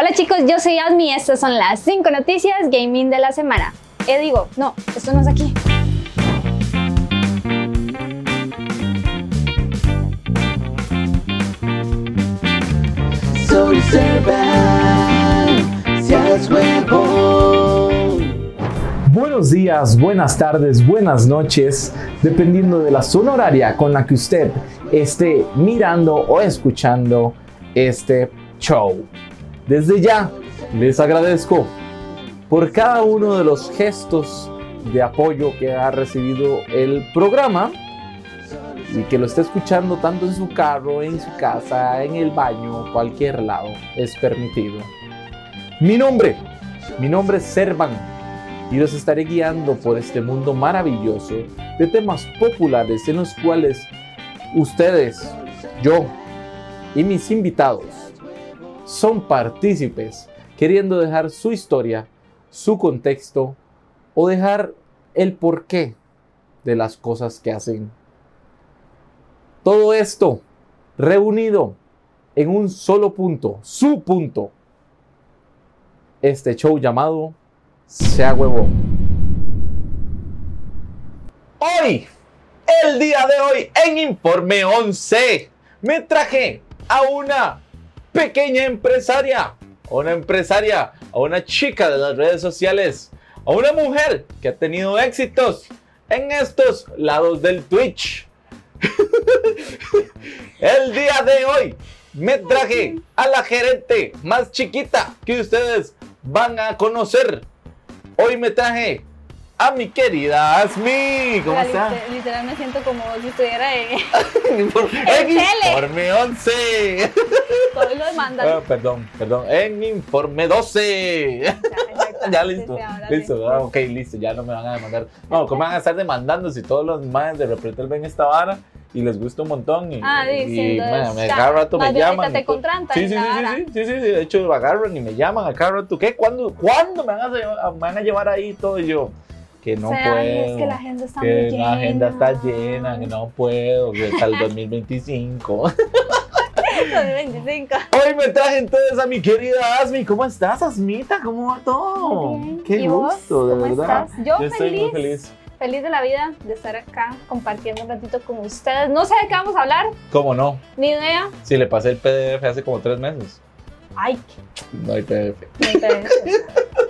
Hola chicos, yo soy Asmi y estas son las 5 noticias gaming de la semana. Eh, digo, no, esto no es aquí. Soy seas. Buenos días, buenas tardes, buenas noches, dependiendo de la zona horaria con la que usted esté mirando o escuchando este show. Desde ya les agradezco por cada uno de los gestos de apoyo que ha recibido el programa y que lo esté escuchando tanto en su carro, en su casa, en el baño, cualquier lado, es permitido. Mi nombre, mi nombre es Servan y los estaré guiando por este mundo maravilloso de temas populares en los cuales ustedes, yo y mis invitados son partícipes queriendo dejar su historia, su contexto o dejar el porqué de las cosas que hacen. Todo esto reunido en un solo punto, su punto. Este show llamado Sea Huevón. Hoy, el día de hoy, en Informe 11, me traje a una pequeña empresaria, a una empresaria, a una chica de las redes sociales, a una mujer que ha tenido éxitos en estos lados del Twitch. El día de hoy me traje a la gerente más chiquita que ustedes van a conocer. Hoy me traje a mi querida Asmi. ¿Cómo Hola, está? liter- Literal me siento como si estuviera en en. Informe 11. todos los mandan. perdón, perdón. En Informe 12. ya listo. Sí, sí, ahora sí. listo. Ah, ok, listo. Ya no me van a demandar. No, ¿cómo van a estar demandando si todos los más de Repretel ven esta vara y les gusta un montón? Y, Ah, y, man, me ya, cada rato me llaman. y te contratan. Sí, sí, sí, sí, sí, sí, De hecho, agarran y me llaman a cada rato. ¿Qué? ¿Cuándo, ¿cuándo me van a, llevar, me van a llevar ahí todo? Y yo, que no O sea, puedo. es que la agenda está que muy llena. la agenda está llena, que no puedo, que hasta el 2025. 2025. Hoy me traje entonces a mi querida Asmi. ¿Cómo estás, Asmita? ¿Cómo va todo? Muy bien. Qué ¿Y vos? gusto, de ¿Cómo verdad. estás? Yo, feliz, muy feliz. feliz de la vida de estar acá compartiendo un ratito con ustedes. No sé de qué vamos a hablar, ¿Cómo no? ni idea. Si le pasé el PDF hace como tres meses. Ay, No hay PDF. qué interés.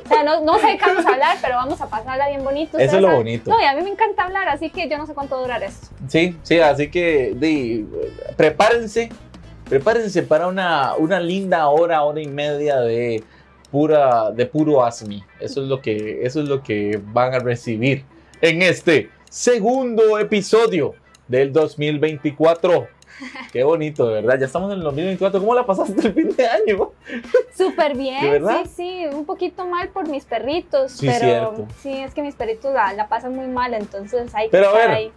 O sea, no, no sé de qué vamos a hablar, pero vamos a pasarla bien bonito. Eso es lo saben. bonito. No, y a mí me encanta hablar, así que yo no sé cuánto durar esto. Sí, sí, así que di, prepárense. Prepárense para una, una linda hora, hora y media de pura, de puro Asmi. Eso es lo que, eso es lo que van a recibir en este segundo episodio del 2024. Qué bonito, de verdad. Ya estamos en el 2024. ¿Cómo la pasaste el fin de año? Súper bien, sí, sí, un poquito mal por mis perritos, Sí, pero cierto. sí, es que mis perritos la, la pasan muy mal, entonces hay que Pero a estar ver, ahí.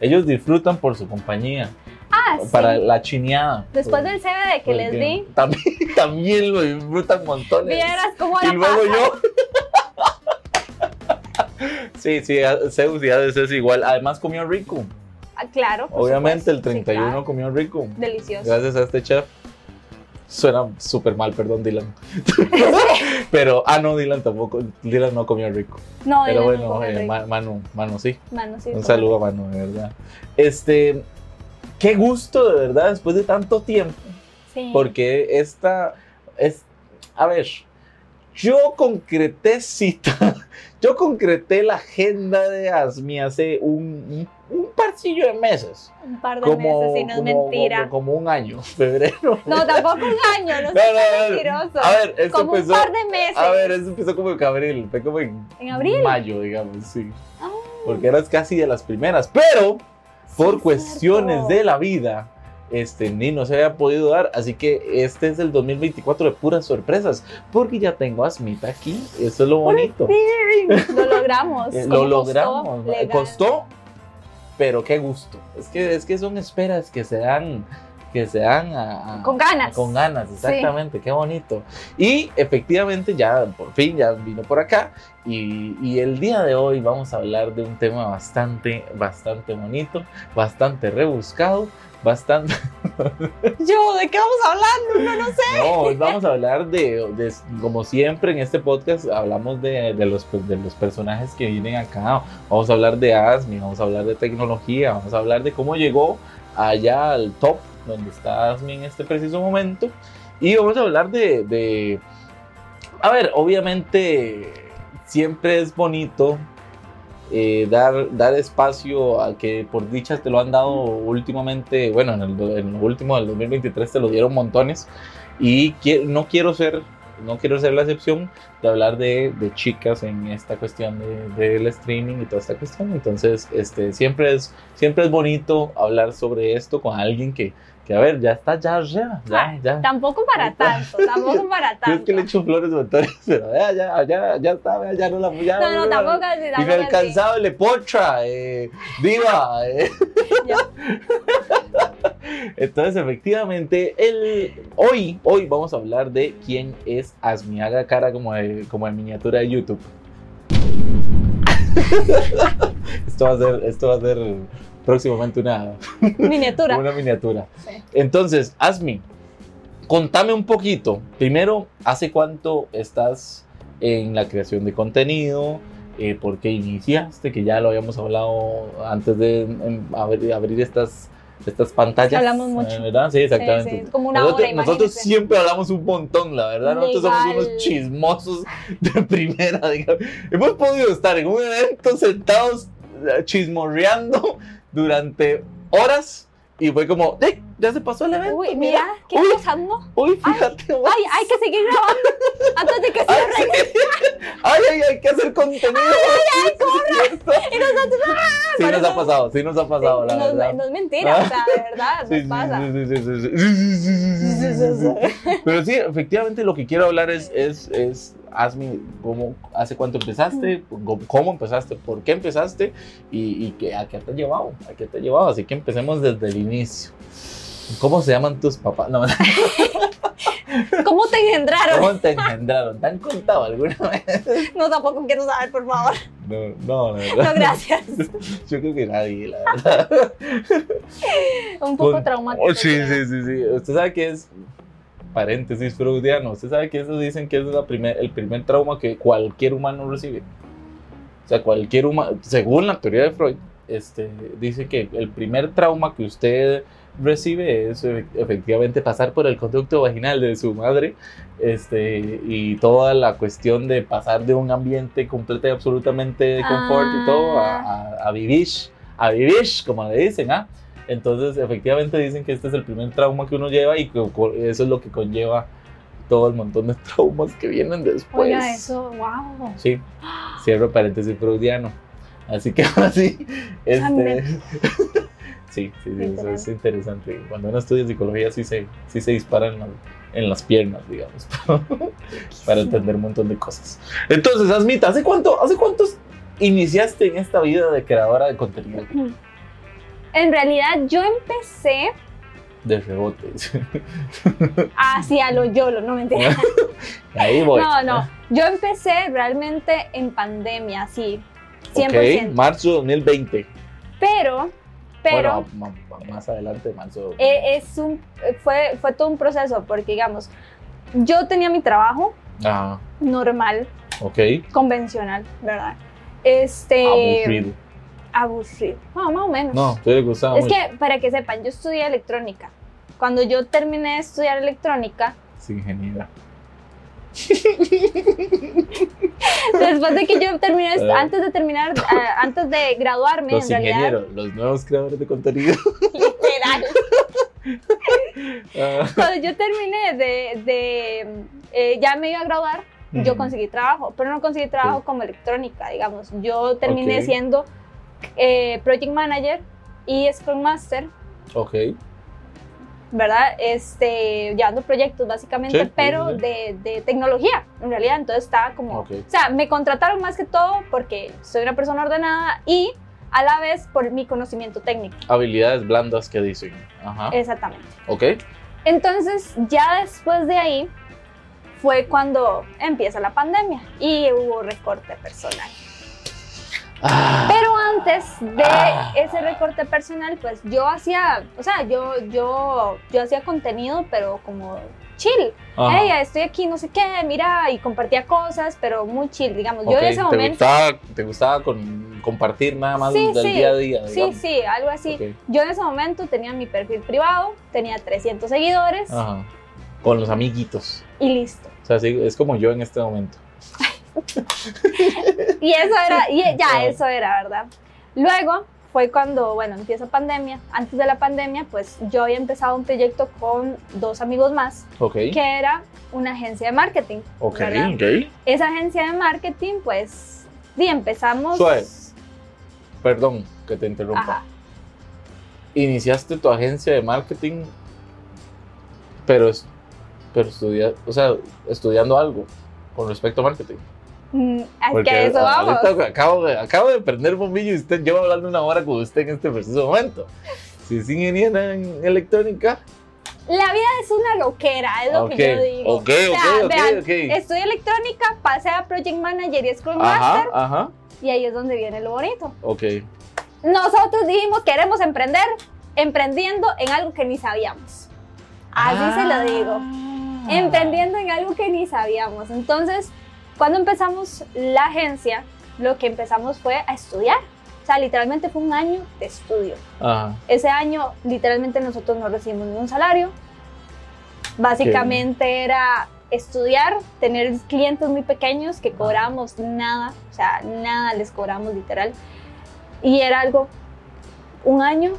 Ellos disfrutan por su compañía, Ah, sí. para la chineada. Después del CBD que les Porque di, También, también lo disfrutan montones. vieras cómo Y la luego pasan. yo. Sí, sí, a- Zeus y Hades es igual. Además comió rico. Ah, claro. Obviamente el supuesto, sí, 31 claro. comió rico. Delicioso. Gracias a este chef. Suena súper mal, perdón, Dylan. Pero, ah, no, Dylan tampoco. Dylan no comió rico. No, Pero no bueno, come eh, rico. Manu, Manu sí. Mano, sí, Un saludo a Manu, de verdad. Este, qué gusto, de verdad, después de tanto tiempo. Sí. Porque esta es, a ver, yo concreté cita, yo concreté la agenda de Asmi hace un, un, un parcillo de meses. un par de Como, meses y no es como- mentira. como- como un año, febrero. No, tampoco un año, no No, no, mentiroso. A ver, esto como empezó, un par de meses. a ver, esto empezó como en abril, fue como en, ¿En abril? mayo, digamos, sí. Ah, Porque eras casi de las primeras, pero por sí, cuestiones cierto. de la vida, este, ni no se había podido dar. Así que este es el 2024 de puras sorpresas, porque ya tengo a Smita aquí. Eso es lo bonito. Lo logramos. Eh, ¿Cómo lo costó? logramos. Legal. Costó, pero qué gusto. Es que, es que son esperas que se dan que se dan a, a- Con ganas. Con ganas, exactamente, qué bonito. Y efectivamente ya por fin ya vino por acá y, y el día de hoy vamos a hablar de un tema bastante, bastante bonito, bastante rebuscado, bastante... Yo, ¿de qué vamos hablando? No, no sé. No, hoy vamos a hablar de, de- como siempre en este podcast, hablamos de, de los, de los personajes que vienen acá. Vamos a hablar de Asmi, vamos a hablar de tecnología, vamos a hablar de cómo llegó allá al top donde está Asmi en este preciso momento. Y vamos a hablar de, de- a ver, obviamente siempre es bonito eh, dar, dar espacio a que por dichas te lo han dado últimamente, bueno, en, el, en lo último del 2023 te lo dieron montones y qui- no quiero ser no quiero ser la excepción de hablar de, de chicas en esta cuestión de- del streaming y toda esta cuestión entonces este siempre es siempre es bonito hablar sobre esto con alguien que, que a ver ya está ya ya ya, ya. Tampoco para tanto, tampoco para Yo es tanto. que le echo flores montones pero ya ya ya ya está ya no la ya, No, no, tampoco así, tampoco. Inalcanzable, potra, eh, diva. eh. Entonces, efectivamente, el, hoy, hoy vamos a hablar de quién es Asmiaga Cara como de, como de miniatura de YouTube. esto, va a ser, esto va a ser próximamente una, Miniatura. una miniatura. Sí. Entonces, Asmi, contame un poquito. Primero, ¿hace cuánto estás en la creación de contenido? Eh, ¿Por qué iniciaste? Que ya lo habíamos hablado antes de em, abrir, abrir estas, estas pantallas. Hablamos mucho. eh, ¿Verdad? Sí, exactamente. Sí, sí, como una nosotros, hora, nosotros siempre hablamos un montón, la verdad. Nosotros somos Legal. unos chismosos de primera. digamos. Hemos podido estar en un evento sentados eh, chismorreando durante horas y fue como, Ya se pasó el evento. Uy, mira, ¿qué está pasando? Uy, fíjate. Ay, hay que seguir grabando de que. Ay, ay, ay, hay que hacer contenido. Ay, ay, corre. Y. Sí, nos ha pasado, sí, nos ha pasado, la verdad. No es mentira, o sea, de verdad, nos pasa. Sí, sí, sí, sí, sí. Pero sí, efectivamente, lo que quiero hablar es hazme cómo, hace cuánto empezaste, cómo- empezaste, por qué empezaste y, a qué te ha llevado, a qué te ha llevado. Así que empecemos desde el inicio. ¿Cómo se llaman tus papás? No, ¿Cómo te engendraron? ¿Cómo te engendraron? ¿Te han contado alguna vez? No, tampoco quiero saber, por favor. No, no, No, verdad. gracias. Yo creo que nadie, la verdad. Un poco Con- traumático. Oh, sí, sí, sí, sí. Usted sabe que es paréntesis freudiano. Usted sabe que eso dicen que es la primer, el primer trauma que cualquier humano recibe. O sea, cualquier humano, según la teoría de Freud, este, dice que el primer trauma que usted recibe es e- efectivamente pasar por el conducto vaginal de su madre este, y toda la cuestión de pasar de un ambiente completo y absolutamente de confort y todo a, a, a vivir, a vivir, como le dicen, ¿ah? Entonces, efectivamente dicen que este es el primer trauma que uno lleva y que eso es lo que conlleva todo el montón de traumas que vienen después. Oiga, eso, wow. Sí, cierro paréntesis freudiano. Así que así, este... También. sí, sí, sí, eso es interesante. Cuando uno estudia psicología sí se, sí se dispara en, la- en las piernas, digamos, para entender un montón de cosas. Entonces, Asmita, ¿hace cuánto, hace cuántos iniciaste en esta vida de creadora de contenido? En realidad, yo empecé De rebote. hacia lo YOLO, no mentira. Ahí voy. No, no. Yo empecé realmente en pandemia, sí. 100%. Ok, marzo 2020. Pero, pero Bueno, más adelante, marzo. eh, es un, fue, fue todo un proceso, porque digamos, yo tenía mi trabajo normal, ok. convencional, ¿verdad? Este. Aburrido. Aburrido. No, más o menos. No, te le gustaba Es mucho. que, para que sepan, yo estudié electrónica. Cuando yo terminé de estudiar electrónica, Es ingeniera. después de que yo terminé, Eh. antes de terminar, ah, antes de graduarme, Los en realidad, ingenieros, los nuevos creadores de contenido. literal, Ah, cuando yo terminé de, de, eh, ya me iba a graduar, yo conseguí trabajo, pero no conseguí trabajo Sí. como electrónica, digamos. Yo terminé siendo eh, Project Manager y Scrum Master, Ok. ¿verdad? Este, llevando proyectos básicamente, Sí, pero sí, sí. De, de tecnología, en realidad. Entonces estaba como, o sea, me contrataron más que todo porque soy una persona ordenada y a la vez por mi conocimiento técnico. Habilidades blandas que dicen. Ajá. Exactamente. Ok. Entonces, ya después de ahí fue cuando empieza la pandemia y hubo recorte personal. Ah, Pero antes de Ah. ese recorte personal, pues yo hacía, o sea, yo, yo, yo hacía contenido, pero como chill. ajá. Hey, estoy aquí, no sé qué, mira, y compartía cosas, pero muy chill, digamos. Yo en ese ¿Te momento. gustaba, te gustaba con, compartir nada más Sí, del sí. día a día? Sí, digamos? sí, algo así. Yo en ese momento tenía mi perfil privado, tenía 300 seguidores Ajá. Con los amiguitos. y listo. O sea, sí, es como yo en este momento. Y eso era, y ya, eso era, ¿verdad? Luego fue cuando, bueno, empieza pandemia. Antes de la pandemia, pues yo había empezado un proyecto con dos amigos más, Ok. que era una agencia de marketing. Ok, ¿verdad? ok. Esa agencia de marketing, pues, sí, empezamos... Suave. Perdón que te interrumpa. Ajá. Iniciaste tu agencia de marketing, pero, pero estudia, o sea, estudiando algo con respecto a marketing. Mm, es que a eso vamos. acabo de, acabo de prender bombillo y usted lleva hablando una hora con usted en este preciso momento. Si es ingeniera en electrónica, La vida es una loquera, es lo ok, que yo digo. ok, O sea, ok, vean, ok. Estudio electrónica, pasé a Project Manager y Scrum Ajá, Master, ajá, y ahí es donde viene lo bonito. ok. Nosotros dijimos, queremos emprender, emprendiendo en algo que ni sabíamos. Así se lo digo. Ah. Emprendiendo en algo que ni sabíamos. Entonces, cuando empezamos la agencia, lo que empezamos fue a estudiar. O sea, literalmente fue un año de estudio. Ajá, Ese año, literalmente nosotros no recibimos ningún salario. Básicamente era estudiar, tener clientes muy pequeños que cobramos nada, o sea, nada les cobramos literal. Y era algo, un año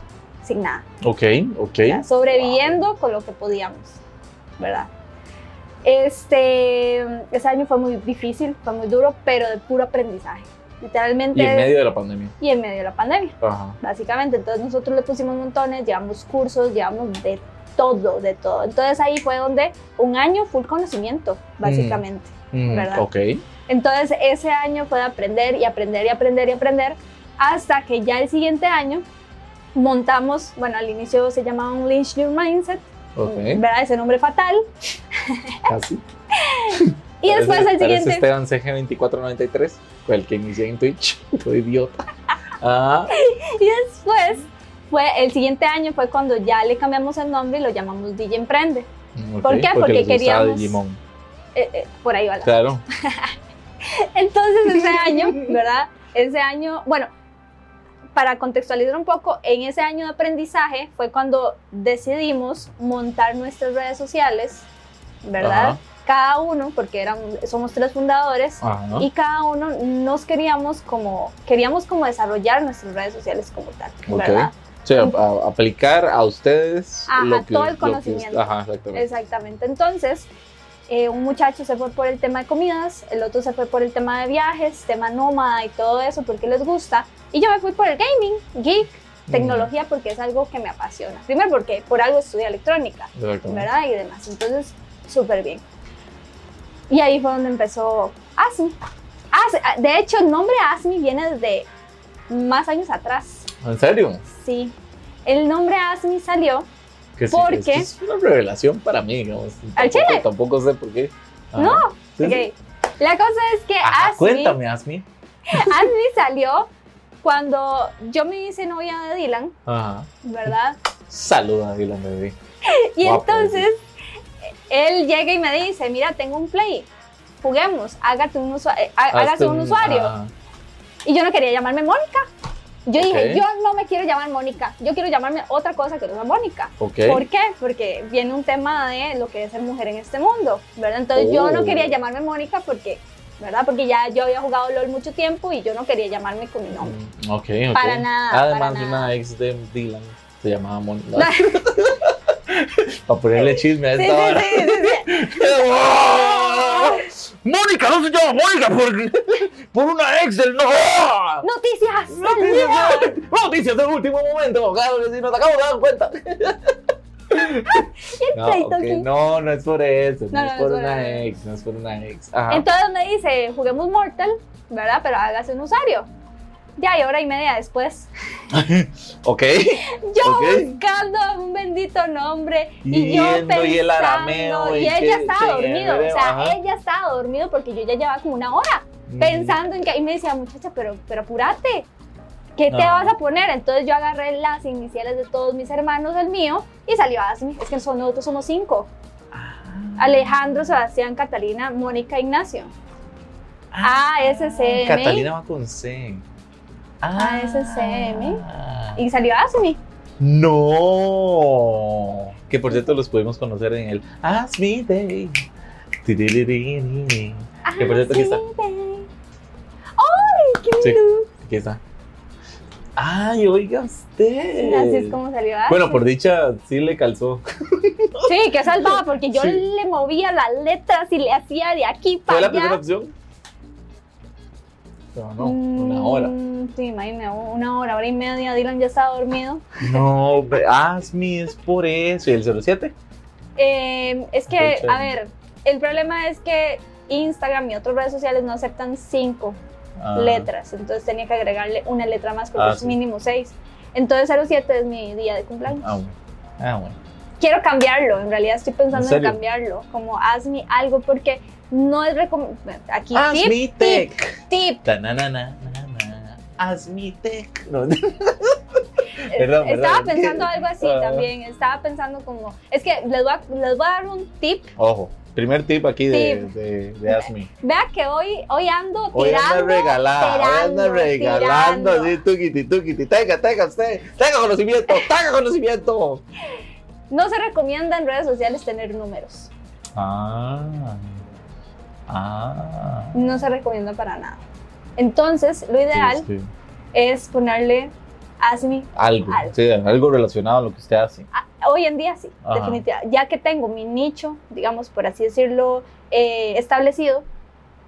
sin nada, ok, ok. o sea, sobreviviendo con lo que podíamos, ¿verdad? Este, ese año fue muy difícil, fue muy duro, pero de puro aprendizaje. Literalmente. Y en medio de la pandemia. y en medio de la pandemia Ajá. básicamente. Entonces nosotros le pusimos montones, llevamos cursos, llevamos de todo, de todo. Entonces ahí fue donde un año full conocimiento, básicamente. Mm, ¿Verdad? Ok. Entonces ese año fue de aprender y aprender y aprender y aprender hasta que ya el siguiente año montamos, bueno, al inicio se llamaba un Lynch Your Mindset, ¿verdad? Ese nombre fatal. Casi. Y después el siguiente... Esteban CG2493, con el que inicié en Twitch. Todo idiota. Ah, Y después fue, el siguiente año fue cuando ya le cambiamos el nombre y lo llamamos DJ Emprende. ¿Por qué? Porque queríamos- Digimon. Eh, eh, por ahí va la Claro. Entonces ese año, ¿verdad? Ese año, bueno, para contextualizar un poco, en ese año de aprendizaje fue cuando decidimos montar nuestras redes sociales, ¿verdad? Ajá. Cada uno, porque éramos, somos tres fundadores, Ajá. y cada uno nos queríamos como, queríamos como desarrollar nuestras redes sociales como tal. ¿verdad? O sea, a- a- aplicar a ustedes Ajá, lo que, todo el que- conocimiento. ajá, exactamente. Exactamente. Entonces, eh, un muchacho se fue por el tema de comidas, el otro se fue por el tema de viajes, tema nómada y todo eso porque les gusta. Y yo me fui por el gaming, geek, tecnología porque es algo que me apasiona. Primero porque por algo estudié electrónica. ¿verdad? Y demás. Entonces, súper bien. Y ahí fue donde empezó ASMI. As- de hecho, el nombre ASMI viene desde más años atrás. ¿En serio? Sí. El nombre ASMI salió Que sí, ¿Por esto qué? Es una revelación para mí, digamos. ¿Al Tampoco- chile? Tampoco sé por qué. Ajá. No, Sí, sí. Ok. La cosa es que Ajá, ASMI, cuéntame, Asmi. ASMI salió cuando yo me hice novia de Dylan, Ajá. ¿verdad? Saluda, Dylan, bebé. Y Guapo, entonces él llega y me dice, mira, tengo un play, juguemos, hágate un, eh, un usuario. Y yo no quería llamarme Mónica. Yo dije, yo no me quiero llamar Mónica, yo quiero llamarme otra cosa que no sea Mónica. ¿Por qué? Porque viene un tema de lo que es ser mujer en este mundo, ¿verdad? Entonces yo no Oh. quería llamarme Mónica porque, ¿verdad? Porque ya yo había jugado LOL mucho tiempo y yo no quería llamarme con mi nombre. Mm, Ok, ok. Para nada, Además, para una ex de Dylan se llamaba Mónica. Para ponerle chisme a esta hora. Mónica, no se llama Mónica por, por una ex del no. Noticias. del Noticias, día. de- noticias del último momento. Claro que sí, nos acabamos de dar cuenta. No, pleito ok, aquí. no, no es por eso. No, No, es no, por no es por una eso. ex. No es por una ex. Ajá. Entonces me dice, juguemos Mortal, ¿verdad? Pero hágase un usuario. Ya, y hora y media después, Ok. yo buscando un bendito nombre y, Y yo pensando, y el arameo, y, y ella estaba dormido, o sea, ajá. ella estaba dormido porque yo ya llevaba como una hora Mm. pensando en que, y me decía, muchacha, pero, pero apúrate, ¿qué te No. vas a poner? Entonces yo agarré las iniciales de todos mis hermanos, el mío, y salió Asmi, es que nosotros somos cinco, Alejandro, Sebastián, Catalina, Mónica, Ignacio. Ah, ASCM. Catalina va con C. Ah. ASCM. Y salió Asmi. No. Que por cierto los pudimos conocer en el Ask Me Day. Que por cierto, aquí está. ¡Ay, qué Sí. Aquí está. Ay, oiga usted. Así es como salió Asmi. Bueno, por dicha sí le calzó. Sí, que salvaba, porque yo Sí. le movía las letras y le hacía de aquí ¿Fue para la allá. primera opción? No, no, una hora. Mm, Sí, imagínate, una hora, hora y media, Dylan ya estaba dormido. No, Me es por eso. ¿Y el 07? Eh, es que, a ver, el problema es que Instagram y otras redes sociales no aceptan cinco Ah. letras, entonces tenía que agregarle una letra más porque Ah, es sí. mínimo seis. Entonces 07 es mi día de cumpleaños. Ah, bueno. Ah, bueno. Quiero cambiarlo, en realidad estoy pensando ¿En en, cambiarlo, como hazme algo porque no es recomendable. Aquí tip, Me tip, Tech. tip. Ask Me Tech. No. Eh, Perdón, estaba perdón. pensando algo así Ah. también, estía pensando como, es que les voy, a, les voy a dar un tip, Ojo, primer tip aquí de, Tip. de, de Ask Me. vea que hoy, hoy ando Hoy anda tirando, regalada, hoy anda tirando, regalando, tirando. así, tuquiti, tuquiti, tenga, tenga usted, tenga conocimiento, tenga conocimiento. no se recomienda en redes sociales tener números, Ah, ah. no se recomienda para nada. Entonces, lo ideal Sí, sí. es ponerle hazme Algo, Algo. sí, algo relacionado a lo que usted hace. Ah, Hoy en día sí, Ajá. definitivamente. Ya que tengo mi nicho, digamos, por así decirlo, eh, establecido,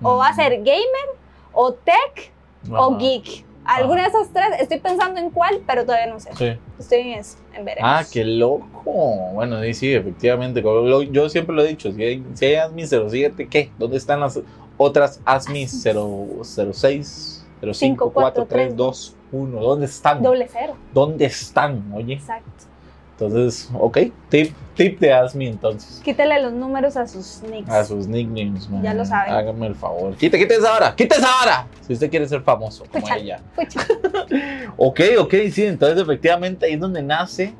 o va a ser gamer, o tech, o geek. Alguna de esas tres, estoy pensando en cuál, pero todavía no sé. Sí. Estoy en eso, en veremos. Ah, qué loco. Bueno, sí, sí, efectivamente. Yo siempre lo he dicho, si hay, si hay ASMI 07, ¿qué? ¿Dónde están las otras ASMI 0, 06, 05, Cinco, 4, cuatro, 3, tres, 2, 1? ¿Dónde están? Doble cero, ¿Dónde están? Oye, exacto. Entonces, ok, tip, tip de ASMI entonces. Quítele los números a sus nicks. A sus nicknames, man. Ya lo saben. Hágame el favor. Quite, quite esa hora, quite esa hora. Si usted quiere ser famoso, como Pucha. ella. Pucha, Ok, ok, sí, entonces efectivamente ahí es donde nace.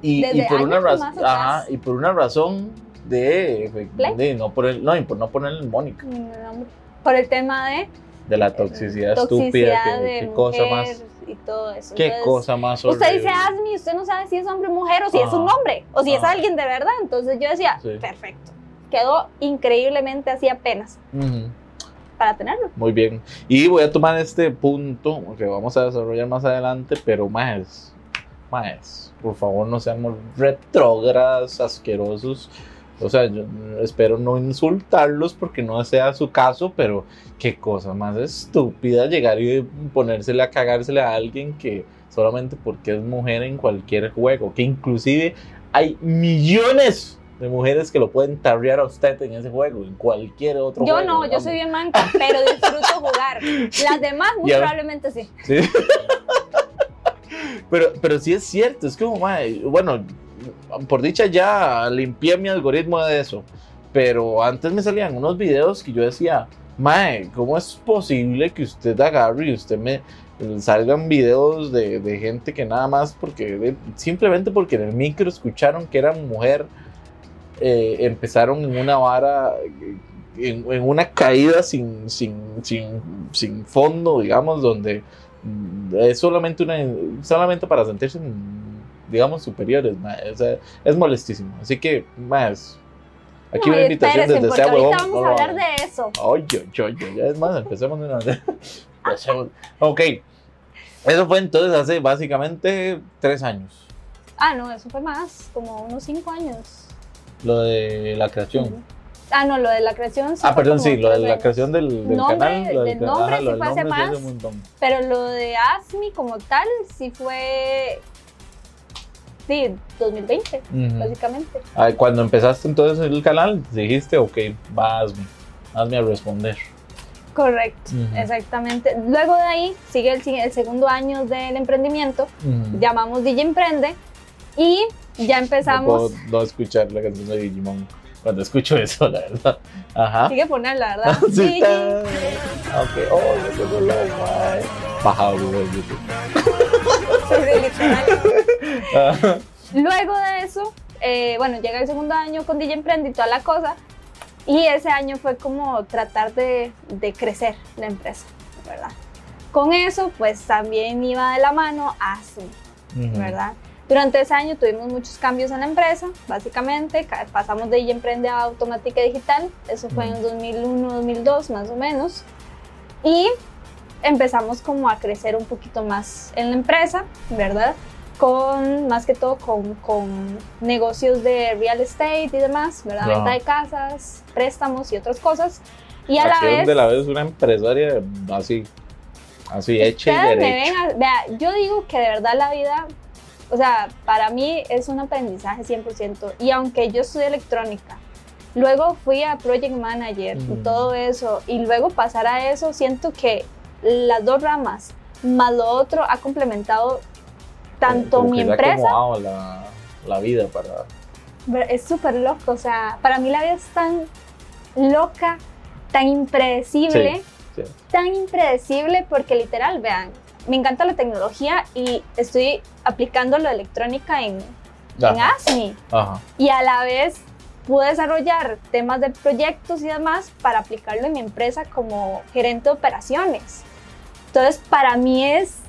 Y, Desde y por una razón, ajá, y por una razón de, de no poner, no, y por no ponerle el Mónica, nombre. Por el tema de de la toxicidad, toxicidad estúpida, qué cosa mujer más, y todo eso. qué Entonces, cosa más Usted horrible. dice Asmi, usted no sabe si es hombre o mujer o si es un Ajá. hombre o si es Ajá. alguien de verdad. Entonces yo decía, Sí. perfecto. Quedó increíblemente así apenas Ujú, para tenerlo. Muy bien. Y voy a tomar este punto que vamos a desarrollar más adelante, pero más, más, por favor no seamos retrógradas, asquerosos. O sea, yo espero no insultarlos porque no sea su caso, pero qué cosa más estúpida llegar y ponérsele a cagársele a alguien que solamente porque es mujer en cualquier juego, que inclusive hay millones de mujeres que lo pueden tarrear a usted en ese juego, en cualquier otro Yo juego. no, yo soy bien manca, pero disfruto jugar. Las demás muy probablemente sí. Sí. pero, pero sí es cierto, es como, bueno, por dicha ya limpié mi algoritmo de eso, pero antes me salían unos videos que yo decía, mae, ¿cómo es posible que usted agarre y usted me salgan videos de, de gente que nada más porque, de- simplemente porque en el micro escucharon que era mujer, eh, empezaron en una vara, en, en una caída sin, sin, sin, sin fondo, digamos, donde mm, es solamente una solamente para sentirse digamos superiores ma, o sea, es molestísimo así que más aquí No, una invitación desde sea huevón vamos no a hablar de eso. Yo, yo, ya es más, empecemos de una vez. Ok, eso fue entonces hace básicamente tres años, Ah, no, eso fue más, como unos cinco años. lo de la creación. Ah, no, lo de la creación sí ah, perdón, sí, lo de la años. creación del, del Nombre, canal. lo del nombre sí lo del fue hace sí más. Pero lo de ASMI como tal sí fue. Sí, 2020, Ujú. básicamente. Ah, Cuando empezaste entonces el canal, dijiste, ok, va, hazme, a responder. Correcto, exactamente. Luego de ahí sigue el, el segundo año del emprendimiento, llamamos DJ Emprende y ya No empezamos. puedo no escuchar la canción de Digimon cuando escucho eso, la verdad. Ajá. Sigue ponerla, ¿verdad? Sí, está. Ok, oh, yo. Bajado Google YouTube. Literal. Ajá. Luego de eso, eh, bueno, llega el segundo año con DJ Emprende y toda la cosa. Y ese año fue como tratar de, de crecer la empresa, ¿verdad? Con eso, pues también iba de la mano ASMI, Ujú. ¿verdad? Durante ese año tuvimos muchos cambios en la empresa, básicamente. ca- Pasamos de DJ Emprende a Automática Digital, eso fue en 2001, 2002 más o menos. Y empezamos como a crecer un poquito más en la empresa, ¿verdad? Con, más que todo con, con negocios de real estate y demás, ¿verdad? Venta de casas, préstamos y otras cosas. Y a la vez... de la vez una empresaria así, así hecha y me derecha. ven a- vea, yo digo que de verdad la vida, o sea, para mí es un aprendizaje 100%. Y aunque yo estudié electrónica, luego fui a Project Manager y Mm. todo eso, y luego pasar a eso, siento que las dos ramas más lo otro ha complementado tanto Como mi empresa, la, la vida para. Es súper loco, o sea, para mí la vida es tan loca, tan impredecible, Sí. tan impredecible porque literal, vean, me encanta la tecnología y estoy aplicando la electrónica en, en. ASMI Ajá. y a la vez pude desarrollar temas de proyectos y demás para aplicarlo en mi empresa como gerente de operaciones. Entonces, para mí es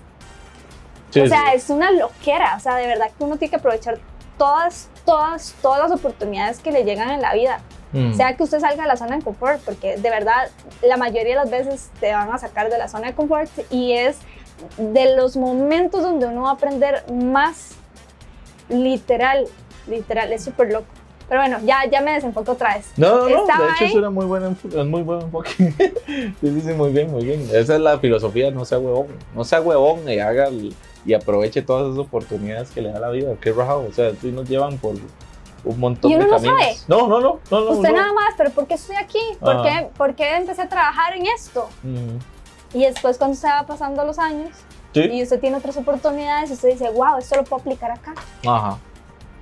Sí, o sea, sí. es una loquera. O sea, de verdad que uno tiene que aprovechar todas, todas, todas las oportunidades que le llegan en la vida. Mm. Sea que usted salga de la zona de confort, porque de verdad la mayoría de las veces te van a sacar de la zona de confort y es de los momentos donde uno va a aprender más literal, literal, es súper loco. Pero bueno, ya, ya me desenfoco otra vez. No, no, no, Estaba de hecho ahí. es una muy buena muy buen enfoque. sí, muy bien, muy bien. Esa es la filosofía, no sea huevón. No sea huevón y haga y aproveche todas esas oportunidades que le da la vida. Qué rajado, o sea, sí nos llevan por un montón ¿Y de uno no caminos. sabe? No, no, no, no. Usted no. nada más, pero ¿por qué estoy aquí? ¿Por, qué, ¿Por qué empecé a trabajar en esto? Mm. Y después cuando se va pasando los años, Sí. y usted tiene otras oportunidades usted dice, wow, esto lo puedo aplicar acá. Ajá,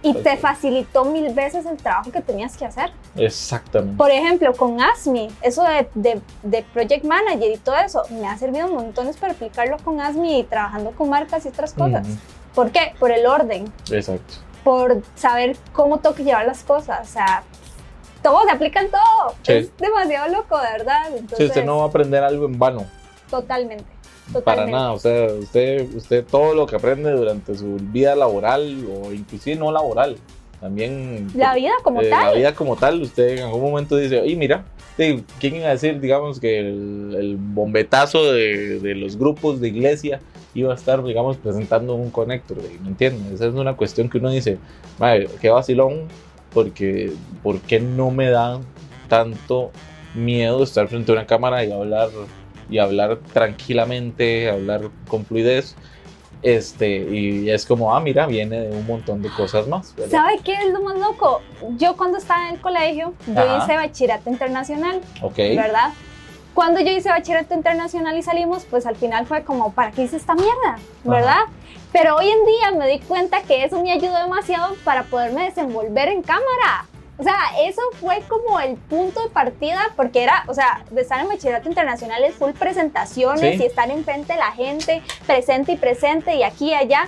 Y te facilitó mil veces el trabajo que tenías que hacer. exactamente. Por ejemplo, con ASMI, eso de, de, de Project Manager y todo eso, me ha servido montones para aplicarlo con ASMI y trabajando con marcas y otras cosas. ¿Por qué? Por el orden, Exacto. por saber cómo tengo que llevar las cosas. O sea, todo se aplica en todo. Sí. Es demasiado loco, de verdad. Sí, Entonces, usted no va a aprender algo en vano. Totalmente. Para nada, o sea, usted, usted todo lo que aprende durante su vida laboral o inclusive no laboral, también La vida como eh, tal. la vida como tal, usted en algún momento dice, y mira, ¿quién iba a decir, digamos, que el, el bombetazo de, de los grupos de iglesia iba a estar, digamos, presentando un conector? ¿Me entiendes? Esa es una cuestión que uno dice, madre, qué vacilón, porque ¿por qué no me da tanto miedo estar frente a una cámara y hablar y hablar tranquilamente, hablar con fluidez? Este, y es como, ah, mira, viene de un montón de cosas más. ¿verdad? ¿Sabe qué es lo más loco? Yo cuando estaba en el colegio, yo Ajá. hice bachillerato internacional, Ok. ¿verdad? Cuando yo hice bachillerato internacional y salimos, pues al final fue como, ¿para qué hice esta mierda? ¿Verdad? Pero hoy en día me di cuenta que eso me ayudó demasiado para poderme desenvolver en cámara. O sea, eso fue como el punto de partida, porque era, o sea, de estar en bachillerato internacional es full presentaciones Sí. y estar enfrente de la gente, presente y presente y aquí y allá.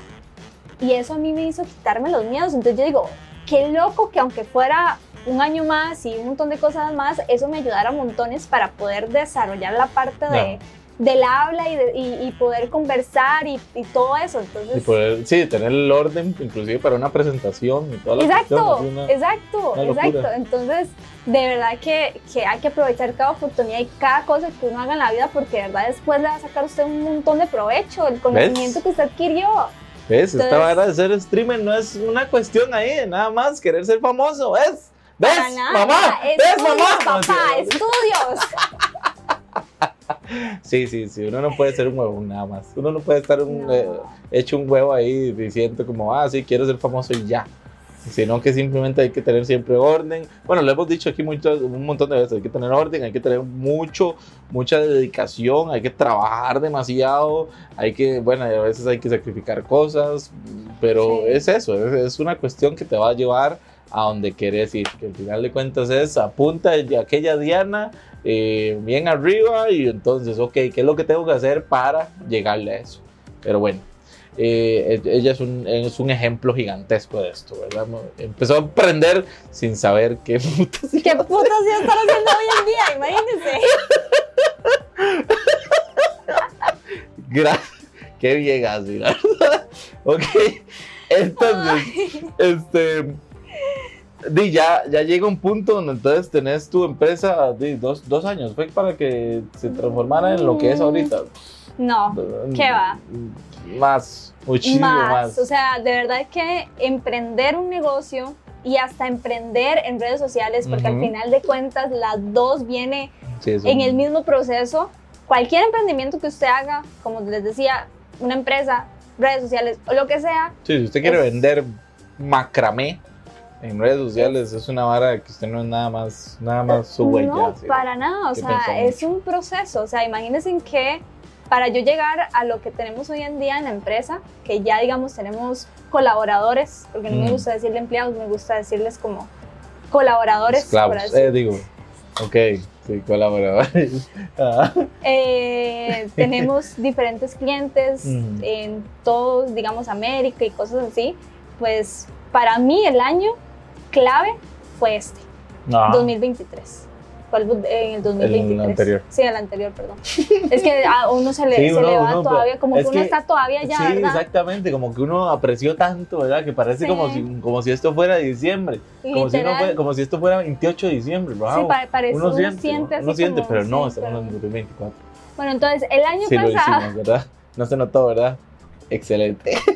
Y eso a mí me hizo quitarme los miedos. Entonces yo digo, qué loco que aunque fuera un año más y un montón de cosas más, eso me ayudara montones para poder desarrollar la parte de, del habla y, de- y- y poder conversar y, y todo eso. Entonces, Y poder, sí, tener el orden, inclusive para una presentación y toda la Exacto, cuestión, es una- exacto, una exacto. Entonces, de verdad que, que hay que aprovechar cada oportunidad y cada cosa que uno haga en la vida porque de verdad después le va a sacar usted un montón de provecho, el conocimiento que usted adquirió. ¿Ves? Esta Entonces- vara de ser streamer no es una cuestión ahí de nada más querer ser famoso, ¿ves? ¿Ves? Nada. Mamá, ¿ves, mamá? papá, estudios. Sí, sí, sí, uno no puede ser un huevo nada más. Uno no puede estar un, No. eh, hecho un huevo ahí diciendo como, ah, sí, quiero ser famoso y ya. sino que simplemente hay que tener siempre orden. Bueno, lo hemos dicho aquí mucho, un montón de veces, hay que tener orden, hay que tener mucho, mucha dedicación, hay que trabajar demasiado, hay que, bueno, a veces hay que sacrificar cosas, pero Sí. es eso, es, es una cuestión que te va a llevar a donde querés ir, que al final de cuentas es apunta de aquella Diana eh, bien arriba y entonces, ok, ¿qué es lo que tengo que hacer para llegarle a eso? Pero bueno, eh, ella es un, es un ejemplo gigantesco de esto, ¿verdad? Empezó a aprender sin saber qué putas ¿Qué putas ya están haciendo hoy en día? Imagínense. Gra- Qué bien así. Ok, entonces, este. Di, ya, ya llega un punto donde entonces tenés tu empresa di, dos, dos años. Fue para que se transformara en lo que es ahorita. No, ¿qué va? Más, muchísimo más. más. O sea, de verdad que emprender un negocio y hasta emprender en redes sociales, porque al Ujú. final de cuentas las dos viene Sí, en el mismo proceso. Cualquier emprendimiento que usted haga, como les decía, una empresa, redes sociales o lo que sea, Sí, si usted quiere es- vender macramé en redes sociales, es una vara que usted no es nada más, nada más su huella. no, sí. para nada. O sea, es un proceso. O sea, imagínense en que para yo llegar a lo que tenemos hoy en día en la empresa, que ya digamos tenemos colaboradores, porque no me Mm. gusta decirle empleados, me gusta decirles como colaboradores. Esclavos, eh, digo. Ok, sí, colaboradores. Ah. Eh, tenemos diferentes clientes Mm. en todos, digamos, América y cosas así. Pues para mí el año clave fue este, Ah. 2023. Fue el, en el 2023. anterior. Sí, el anterior, perdón. es que a uno se le, Sí, se uno- le va uno, todavía, como que uno que- está todavía ya, sí, ¿verdad? exactamente, como que uno apreció tanto, ¿verdad? Que parece Sí. como, si, como si esto fuera diciembre, como si, uno como si esto fuera 28 de diciembre, wow. Sí, pa- parece, uno, uno siente, siente uno siente, como- pero no, estamos en el 2024. Bueno, entonces, el año Sí lo pasado, hicimos, ¿verdad? No se notó, ¿verdad? Excelente.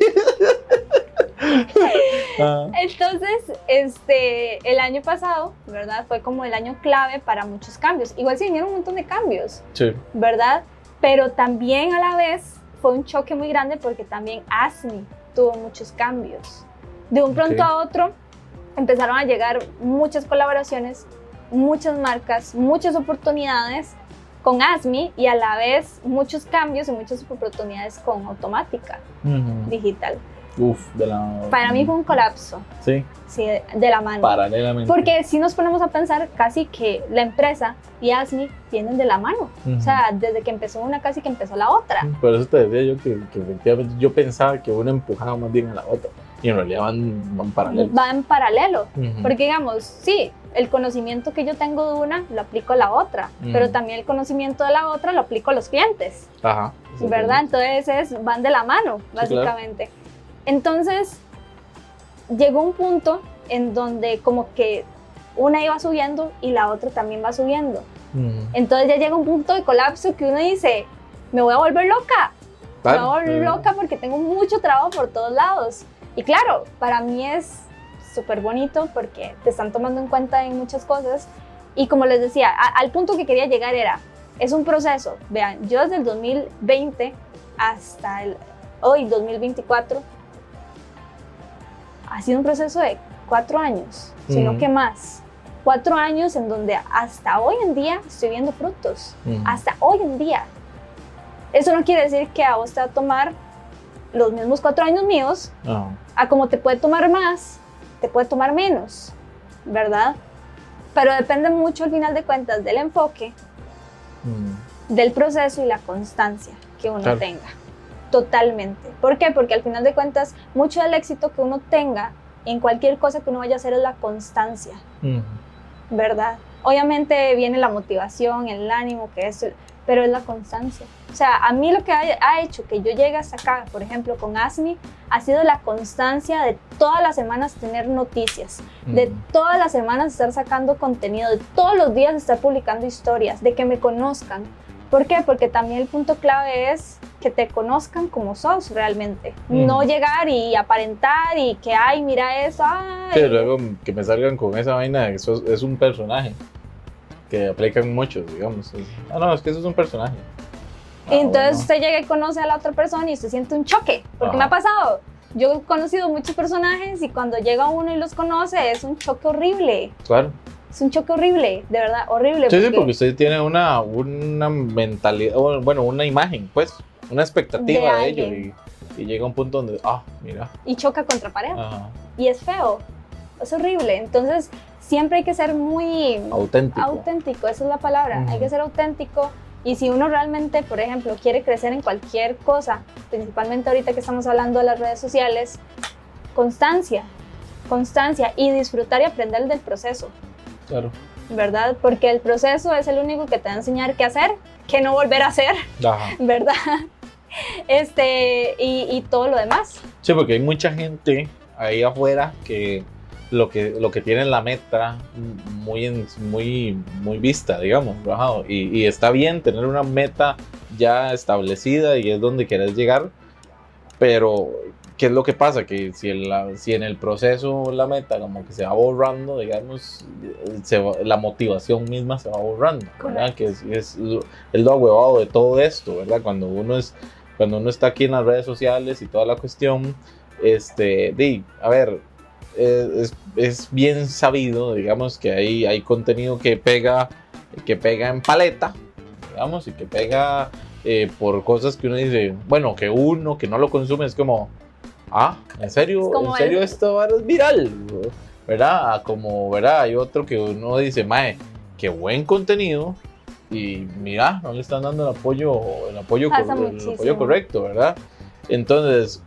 Ah, Entonces, este, el año pasado, ¿verdad? Fue como el año clave para muchos cambios. Igual se vinieron un montón de cambios, sí. ¿verdad? Pero también a la vez fue un choque muy grande porque también ASMI tuvo muchos cambios. De un pronto a otro empezaron a llegar muchas colaboraciones, muchas marcas, muchas oportunidades con ASMI y a la vez muchos cambios y muchas oportunidades con automática digital. Uf, de la... Para mí fue un colapso, Sí, sí, de, la mano. paralelamente. Porque si nos ponemos a pensar casi que la empresa y ASMI vienen de la mano. Ujú. O sea, desde que empezó una casi que empezó la otra. Por eso te decía yo que, que efectivamente yo pensaba que una empujaba más bien a la otra. Y en realidad van, van paralelos. Va en paralelo. Ujú. Porque digamos, sí, el conocimiento que yo tengo de una lo aplico a la otra, Ujú. pero también el conocimiento de la otra lo aplico a los clientes, Ajá. ¿verdad? Entonces es, van de la mano, claro. Entonces, llegó un punto en donde como que una iba subiendo y la otra también va subiendo. Ujú. Entonces ya llega un punto de colapso que uno dice, me voy a volver loca, me voy a volver loca porque tengo mucho trabajo por todos lados. Y claro, para mí es súper bonito porque te están tomando en cuenta en muchas cosas. Y como les decía, a- al punto que quería llegar era, es un proceso. Vean, yo desde el 2020 hasta el, hoy, 2024, ha sido un proceso de cuatro años, sino Ujú. que más. Cuatro años en donde hasta hoy en día estoy viendo frutos Ujú. hasta hoy en día. Eso no quiere decir que a vos te va a tomar los mismos cuatro años míos, Ajá. a como te puede tomar más, te puede tomar menos, ¿verdad? Pero depende mucho al final de cuentas del enfoque, del proceso y la constancia que uno Claro. tenga. Totalmente. ¿Por qué? Porque al final de cuentas, mucho del éxito que uno tenga en cualquier cosa que uno vaya a hacer es la constancia. Ujú. ¿verdad? Obviamente viene la motivación, el ánimo, que es, pero es la constancia. O sea, a mí lo que ha, ha hecho que yo llegue hasta acá, por ejemplo, con ASMI, ha sido la constancia de todas las semanas tener noticias, de Ujú. todas las semanas estar sacando contenido, de todos los días estar publicando historias, de que me conozcan. ¿Por qué? Porque también el punto clave es que te conozcan como sos realmente. No Ujú. llegar y aparentar y que, ay, mira eso, ay. Sí, luego que me salgan con esa vaina, eso es, es un personaje que aplican muchos, digamos. Ah, no, es que eso es un personaje. Ah, entonces bueno. usted llega y conoce a la otra persona y usted siente un choque, porque Ajá. me ha pasado. Yo he conocido muchos personajes y cuando llega uno y los conoce es un choque horrible. Claro. Es un choque horrible, de verdad, horrible. Sí, sí, porque usted tiene una, una mentalidad, bueno, una imagen, pues, una expectativa De de, ello. Y, y llega un punto donde, ah, mira. Y choca contra pared. ajá, Y es feo. Es horrible. Entonces, siempre hay que ser muy auténtico. auténtico, esa es la palabra. Hay que ser auténtico. Y si uno realmente, por ejemplo, quiere crecer en cualquier cosa, principalmente ahorita que estamos hablando de las redes sociales, constancia, constancia y disfrutar y aprender del proceso, Claro. ¿verdad? Porque el proceso es el único que te va a enseñar qué hacer, qué no volver a hacer, Ajá. ¿verdad? Este, y, y todo lo demás. Sí, porque hay mucha gente ahí afuera que lo que, lo que tiene la meta muy, en- muy, muy vista, digamos, y, y está bien tener una meta ya establecida y es donde quieres llegar, pero ¿qué es lo que pasa? Que si, en la- si en el proceso la meta como que se va borrando, digamos, se va- la motivación misma se va borrando, ¿verdad? Que es, es, es lo huevado de todo esto, ¿verdad? Cuando uno es cuando uno está aquí en las redes sociales y toda la cuestión, este, di, a ver, eh, es, es bien sabido, digamos, que hay, hay contenido que pega, que pega en paleta, digamos, y que pega eh, por cosas que uno dice, bueno, que uno que no lo consume es como, ah, ¿en serio? ¿En serio el- esto es viral? ¿Verdad? Ah, Como, ¿verdad? Hay otro que uno dice, mae, qué buen contenido, y mira, no le están dando el apoyo, el apoyo, el apoyo correcto, ¿verdad? Entonces,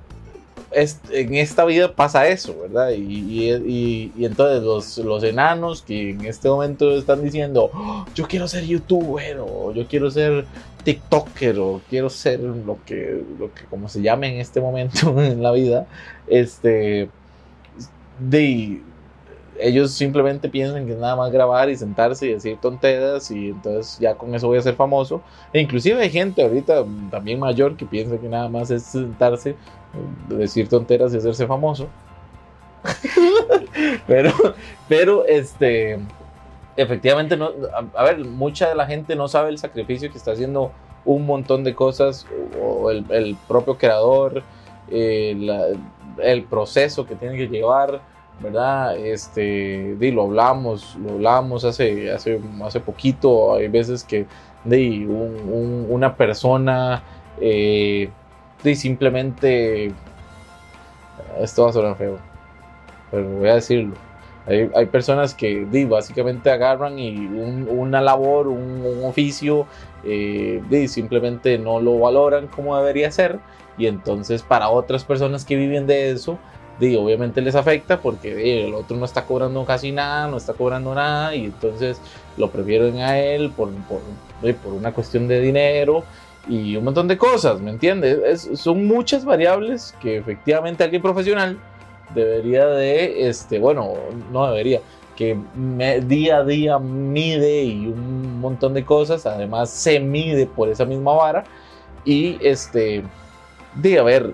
es- en esta vida pasa eso, ¿verdad? Y, y- y- y entonces los, los enanos que en este momento están diciendo, "Oh, yo quiero ser youtuber, o yo quiero ser TikToker, o quiero ser lo que, lo que como se llame en este momento en la vida, este, de, ellos simplemente piensan que es nada más grabar y sentarse y decir tonteras y entonces ya con eso voy a ser famoso. E inclusive hay gente ahorita también mayor que piensa que nada más es sentarse, mm, decir tonteras y hacerse famoso. pero, pero este, efectivamente, no, a, a ver, mucha de la gente no sabe el sacrificio que está haciendo un montón de cosas, o el, el propio creador, eh, la- el proceso que tiene que llevar, ¿verdad? Este, di, lo hablamos, lo hablamos hace, hace, hace poquito, hay veces que di, un- un- una persona eh, di, simplemente, esto va a sonar feo, pero voy a decirlo. Hay, hay personas que di, básicamente agarran y un- una labor, un, oficio, eh, di, simplemente no lo valoran como debería ser y entonces para otras personas que viven de eso, di, obviamente les afecta porque el otro no está cobrando casi nada, no está cobrando nada y entonces lo prefieren a él por, por, por una cuestión de dinero y un montón de cosas, ¿me entiendes? Es- son muchas variables que efectivamente alguien profesional debería de, este, bueno, no debería, que me- día a día mide y un montón de cosas, además se mide por esa misma vara y este, de a ver,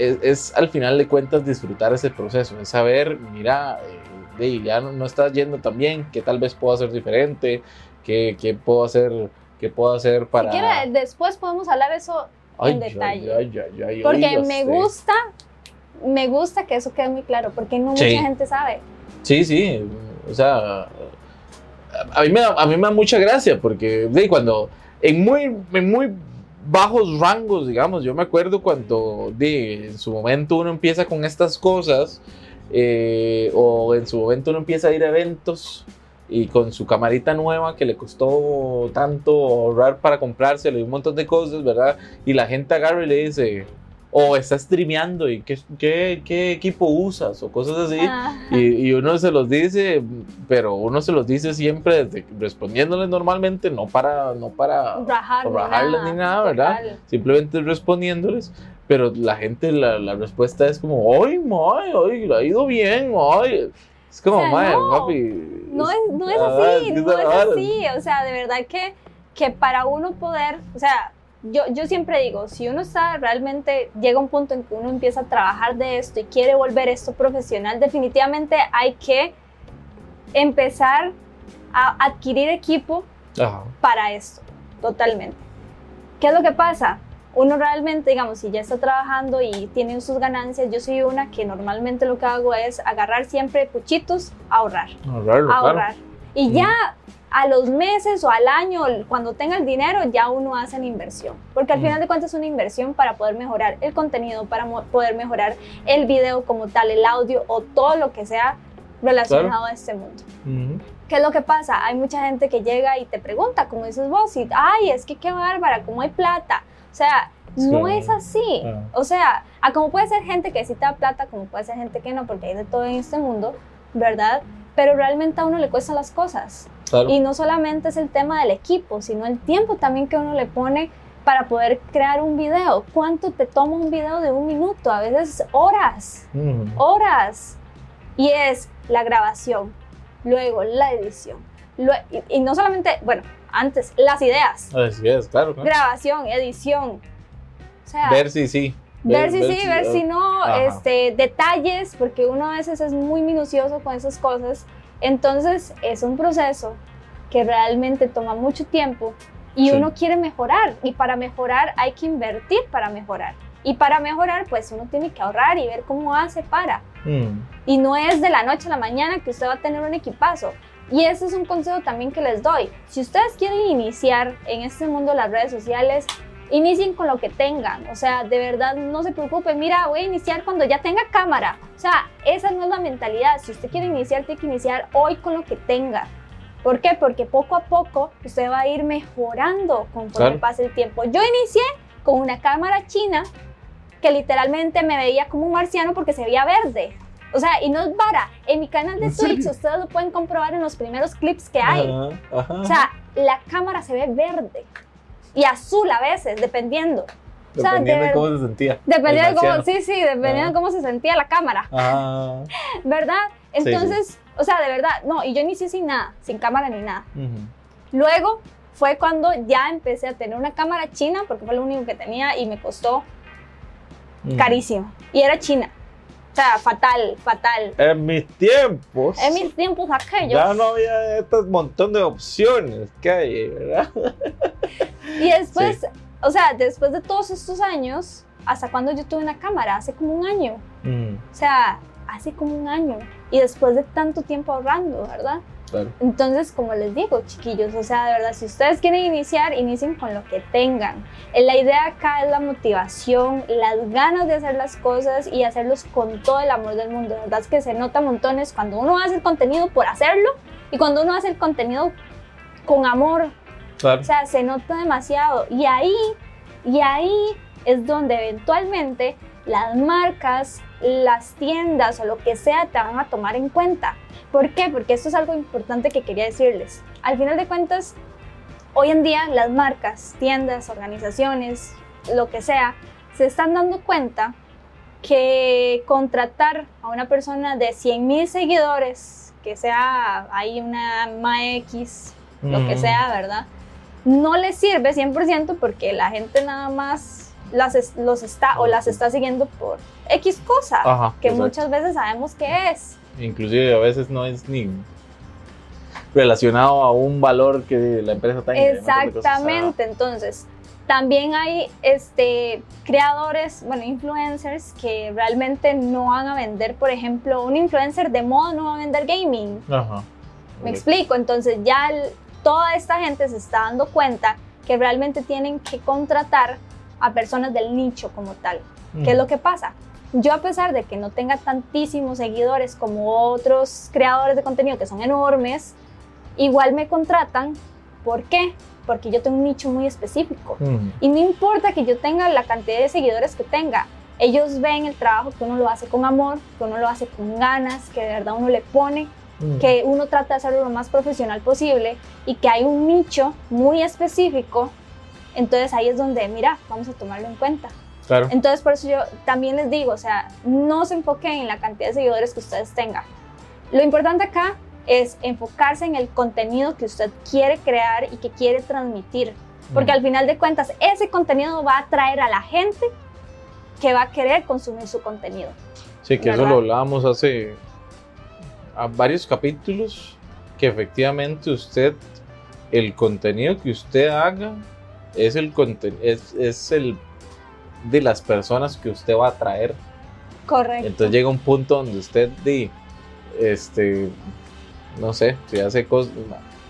es, es al final de cuentas disfrutar ese proceso, es saber, mira, eh, de, ya no, no estás yendo tan bien, que tal vez puedo hacer diferente, que, que puedo hacer, que puedo hacer para... Si quiere, después podemos hablar eso Ay, en detalle. ay, ay, ay, Porque me usted. gusta, me gusta que eso quede muy claro, porque no Sí. mucha gente sabe. Sí, sí, o sea, a mí me da, a mí me da mucha gracia porque de, cuando en muy, en muy bajos rangos, digamos, yo me acuerdo cuando de, en su momento uno empieza con estas cosas eh, o en su momento uno empieza a ir a eventos y con su camarita nueva que le costó tanto ahorrar para comprárselo y un montón de cosas, ¿verdad? Y la gente agarra y le dice, o está streameando y qué, qué, qué equipo usas o cosas así. Y, y uno se los dice, pero uno se los dice siempre desde- respondiéndoles normalmente, no para, no para rajar, rajarles ni nada, ¿verdad? total. simplemente respondiéndoles, pero la gente, la, la respuesta es como, ay, mae, ay, le ha ido bien, ay. Es como, O sea, no, papi. No es, no es así, no es así. O sea, de verdad que, que para uno poder, o sea, yo, yo siempre digo, si uno está realmente, llega un punto en que uno empieza a trabajar de esto y quiere volver esto profesional, definitivamente hay que empezar a adquirir equipo Ajá. para esto, totalmente. ¿Qué es lo que pasa? uno realmente, digamos, si ya está trabajando y tiene sus ganancias, yo soy una que normalmente lo que hago es agarrar siempre puchitos, ahorrar, Ahorrarlo, claro. ahorrar. Y ya a los meses o al año, cuando tenga el dinero, ya uno hace la inversión. Porque al Mm. final de cuentas es una inversión para poder mejorar el contenido, para mo- poder mejorar el video como tal, el audio o todo lo que sea relacionado a este mundo. Ujú. ¿Qué es lo que pasa? Hay mucha gente que llega y te pregunta, como dices vos, y, ay, es que qué bárbara, ¿cómo hay plata? O sea, no Sí. es así. O sea, a como puede ser gente que sí te da plata, como puede ser gente que no, porque hay de todo en este mundo, ¿verdad? Pero realmente a uno le cuestan las cosas. Claro. Y no solamente es el tema del equipo, sino el tiempo también que uno le pone para poder crear un video. ¿Cuánto te toma un video de un minuto? A veces horas, Ujú. horas. Y es la grabación, luego la edición. y, y no solamente, bueno, antes, las ideas. Así es, claro. claro. Grabación, edición. O sea, Ver si sí. Ver, si sí, ver si no, Ajá. este, detalles, porque uno a veces es muy minucioso con esas cosas. Entonces es un proceso que realmente toma mucho tiempo y Sí. uno quiere mejorar y para mejorar hay que invertir para mejorar. Y para mejorar pues uno tiene que ahorrar y ver cómo hace para. Mm. Y no es de la noche a la mañana que usted va a tener un equipazo. Y ese es un consejo también que les doy. Si ustedes quieren iniciar en este mundo de las redes sociales, inicien con lo que tengan. O sea, de verdad no se preocupen. Mira, voy a iniciar cuando ya tenga cámara. O sea, esa no es la mentalidad. Si usted quiere iniciar, tiene que iniciar hoy con lo que tenga. ¿Por qué? Porque poco a poco usted va a ir mejorando conforme Claro. pase el tiempo. Yo inicié con una cámara china que literalmente me veía como un marciano porque se veía verde. O sea, y no es vara. En mi canal de. Twitch ustedes lo pueden comprobar en los primeros clips que hay. Ajá, ajá. O sea, la cámara se ve verde y azul a veces, dependiendo. o sea, Dependiendo de de cómo se sentía. Dependiendo de cómo, sí, sí, dependiendo Ah. de cómo se sentía la cámara, Ajá. ¿verdad? Sí, sí. Entonces, o sea, de verdad, no, y yo inicié sin nada, sin cámara ni nada. Ujú. Luego fue cuando ya empecé a tener una cámara china, porque fue lo único que tenía y me costó Ujú. carísimo. Y era china. O sea, fatal, fatal. En mis tiempos. En mis tiempos aquellos. Ya no había este montón de opciones que hay, ¿verdad? Y después, o sea, después de todos estos años, ¿hasta cuando yo tuve una cámara? Hace como un año. Mm, O sea, hace como un año. Y después de tanto tiempo ahorrando, ¿verdad? Claro. Entonces, como les digo, chiquillos, o sea, de verdad, si ustedes quieren iniciar, inicien con lo que tengan. Eh, La idea acá es la motivación, las ganas de hacer las cosas y hacerlos con todo el amor del mundo. De verdad es que se nota montones cuando uno hace el contenido por hacerlo y cuando uno hace el contenido con amor, Claro. o sea, se nota demasiado. Y ahí, y ahí es donde eventualmente las marcas, las tiendas o lo que sea te van a tomar en cuenta. ¿Por qué? Porque esto es algo importante que quería decirles. Al final de cuentas, hoy en día las marcas, tiendas, organizaciones, lo que sea, se están dando cuenta que contratar a una persona de 100 mil seguidores, que sea ahí una MAX, lo que Mm, sea, ¿verdad? No les sirve 100% porque la gente nada más las los está o las está siguiendo por X cosa, Ajá, que exacto. muchas veces sabemos que es. Inclusive a veces no es ni relacionado a un valor que la empresa sea, Exactamente, entonces también hay este, creadores, bueno, influencers que realmente no van a vender, por ejemplo, un influencer de moda no va a vender gaming. Ajá. Me explico, entonces ya el- toda esta gente se está dando cuenta que realmente tienen que contratar a personas del nicho como tal. ¿Qué es lo que pasa? Yo a pesar de que no tenga tantísimos seguidores como otros creadores de contenido que son enormes, igual me contratan. ¿Por qué? Porque yo tengo un nicho muy específico. Mm, Y no importa que yo tenga la cantidad de seguidores que tenga, ellos ven el trabajo que uno lo hace con amor, que uno lo hace con ganas, que de verdad uno le pone mm. que uno trata de hacerlo lo más profesional posible y que hay un nicho muy específico, entonces ahí es donde, mira, vamos a tomarlo en cuenta. Claro. Entonces por eso yo también les digo, o sea, no se enfoquen en la cantidad de seguidores que ustedes tengan. Lo importante acá es enfocarse en el contenido que usted quiere crear y que quiere transmitir, porque Mm. al final de cuentas ese contenido va a atraer a la gente que va a querer consumir su contenido. Sí, que eso ¿verdad? lo hablábamos hace a varios capítulos, que efectivamente usted, el contenido que usted haga es el es, es el de las personas que usted va a atraer. Correcto. Entonces llega un punto donde usted di, este, no sé, si hace cosas,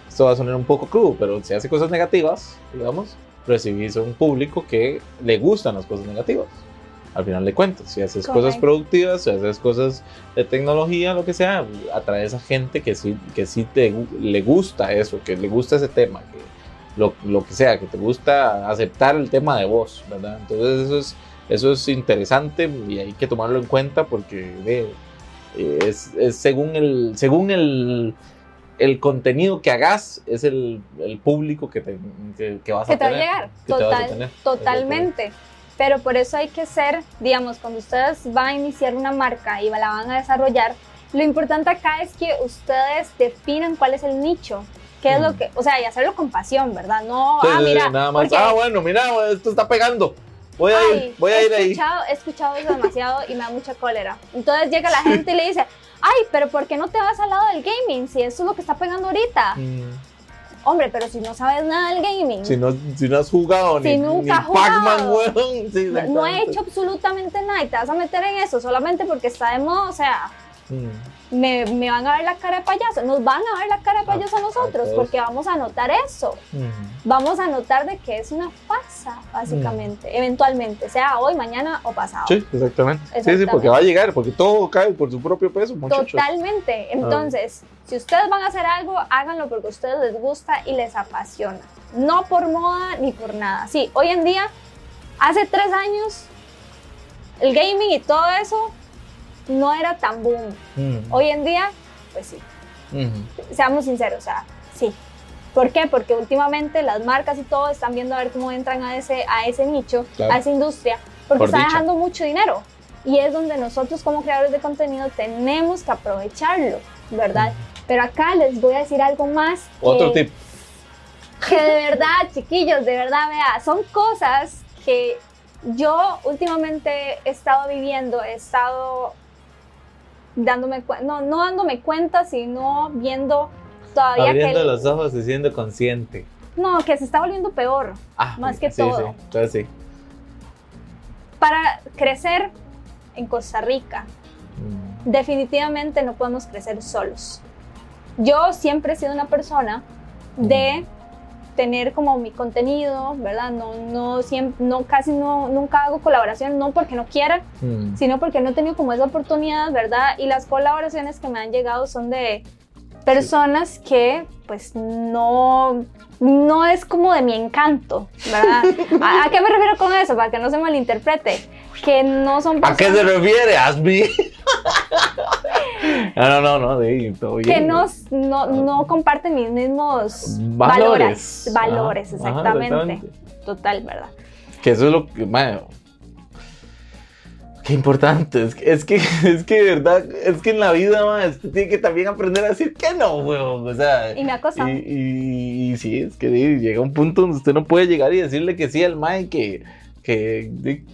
esto va a sonar un poco crudo, pero si hace cosas negativas, digamos, recibís un público que le gustan las cosas negativas. Al final de cuentas, si haces cosas Correcto. productivas, si haces cosas de tecnología, lo que sea, atraes a gente que sí, que sí te, le gusta eso, que le gusta ese tema, que lo, lo que sea, que te gusta aceptar el tema de voz, ¿verdad? Entonces eso es, eso es interesante y hay que tomarlo en cuenta porque eh, es, es según el, según el, el contenido que hagas, es el, el público que, te, que, que vas que a te va a llegar. te a Total, tener. totalmente. Pero por eso hay que ser, digamos, cuando ustedes van a iniciar una marca y la van a desarrollar, lo importante acá es que ustedes definan cuál es el nicho. ¿Qué es lo Mm. que, o sea, y hacerlo con pasión, ¿verdad? No, Sí, ah, sí, mira, nada más. porque- Ah, bueno, mira, esto está pegando. Voy a ir, voy a ir ahí. escuchado, He escuchado eso demasiado y me da mucha cólera. Entonces llega la gente y le dice, ay, pero ¿por qué no te vas al lado del gaming si eso es lo que está pegando ahorita? Mm, Hombre, pero si no sabes nada del gaming, Si no, si no has jugado Si ni, nunca ni has Pac-Man, jugado. weón. Sí, no, no he hecho absolutamente nada y te vas a meter en eso solamente porque está de moda, o sea, Mm. me, me van a ver la cara de payaso, nos van a ver la cara de payaso a a nosotros todos. porque vamos a notar eso. Mm. Vamos a notar de que es una farsa, básicamente, eventualmente, sea hoy, mañana o pasado. Sí, exactamente. Sí, sí, Exactamente. porque va a llegar, porque todo cae por su propio peso, muchachos. Totalmente. Entonces, si ustedes van a hacer algo, háganlo porque a ustedes les gusta y les apasiona. No por moda ni por nada. Sí, hoy en día, hace tres años, el gaming y todo eso no era tan boom. Mm. Hoy en día, pues sí. Mm. Seamos sinceros, o sea, sí. ¿Por qué? Porque últimamente las marcas y todo están viendo a ver cómo entran a ese, a ese nicho, Claro. a esa industria, porque Por está dejando mucho dinero. Y es donde nosotros como creadores de contenido tenemos que aprovecharlo, ¿verdad? Pero acá les voy a decir algo más que, Otro tip. que de verdad, chiquillos, de verdad, vea, son cosas que yo últimamente he estado viviendo, he estado dándome no, no dándome cuenta, sino viendo todavía Abriendo que... los ojos y siendo consciente. No, que se está volviendo peor. Ah, Más que sí, todo. Sí, entonces sí. Para crecer en Costa Rica, Mm. definitivamente no podemos crecer solos. Yo siempre he sido una persona de tener como mi contenido, ¿verdad? No, no, siempre, no casi no, nunca hago colaboración, no porque no quiera, Mm. sino porque no he tenido como esa oportunidad, ¿verdad? Y las colaboraciones que me han llegado son de personas que pues no, no es como de mi encanto, ¿verdad? ¿A, a qué me refiero con eso? Para que no se malinterprete. Que no son ¿A qué se personas refiere, Asby? no, no, no, no, sí, todo bien. que no, no, no comparten mis mismos Valores. valores. Valores, Ajá, ajá, exactamente. Total, ¿verdad? Que eso es lo que, man, qué importante. Es que, es que, es que de verdad, es que en la vida, man, usted tiene que también aprender a decir que no, weón. O sea, Y me ha costado. y, y- y sí, es que sí, llega un punto donde usted no puede llegar y decirle que sí al man que, que, di-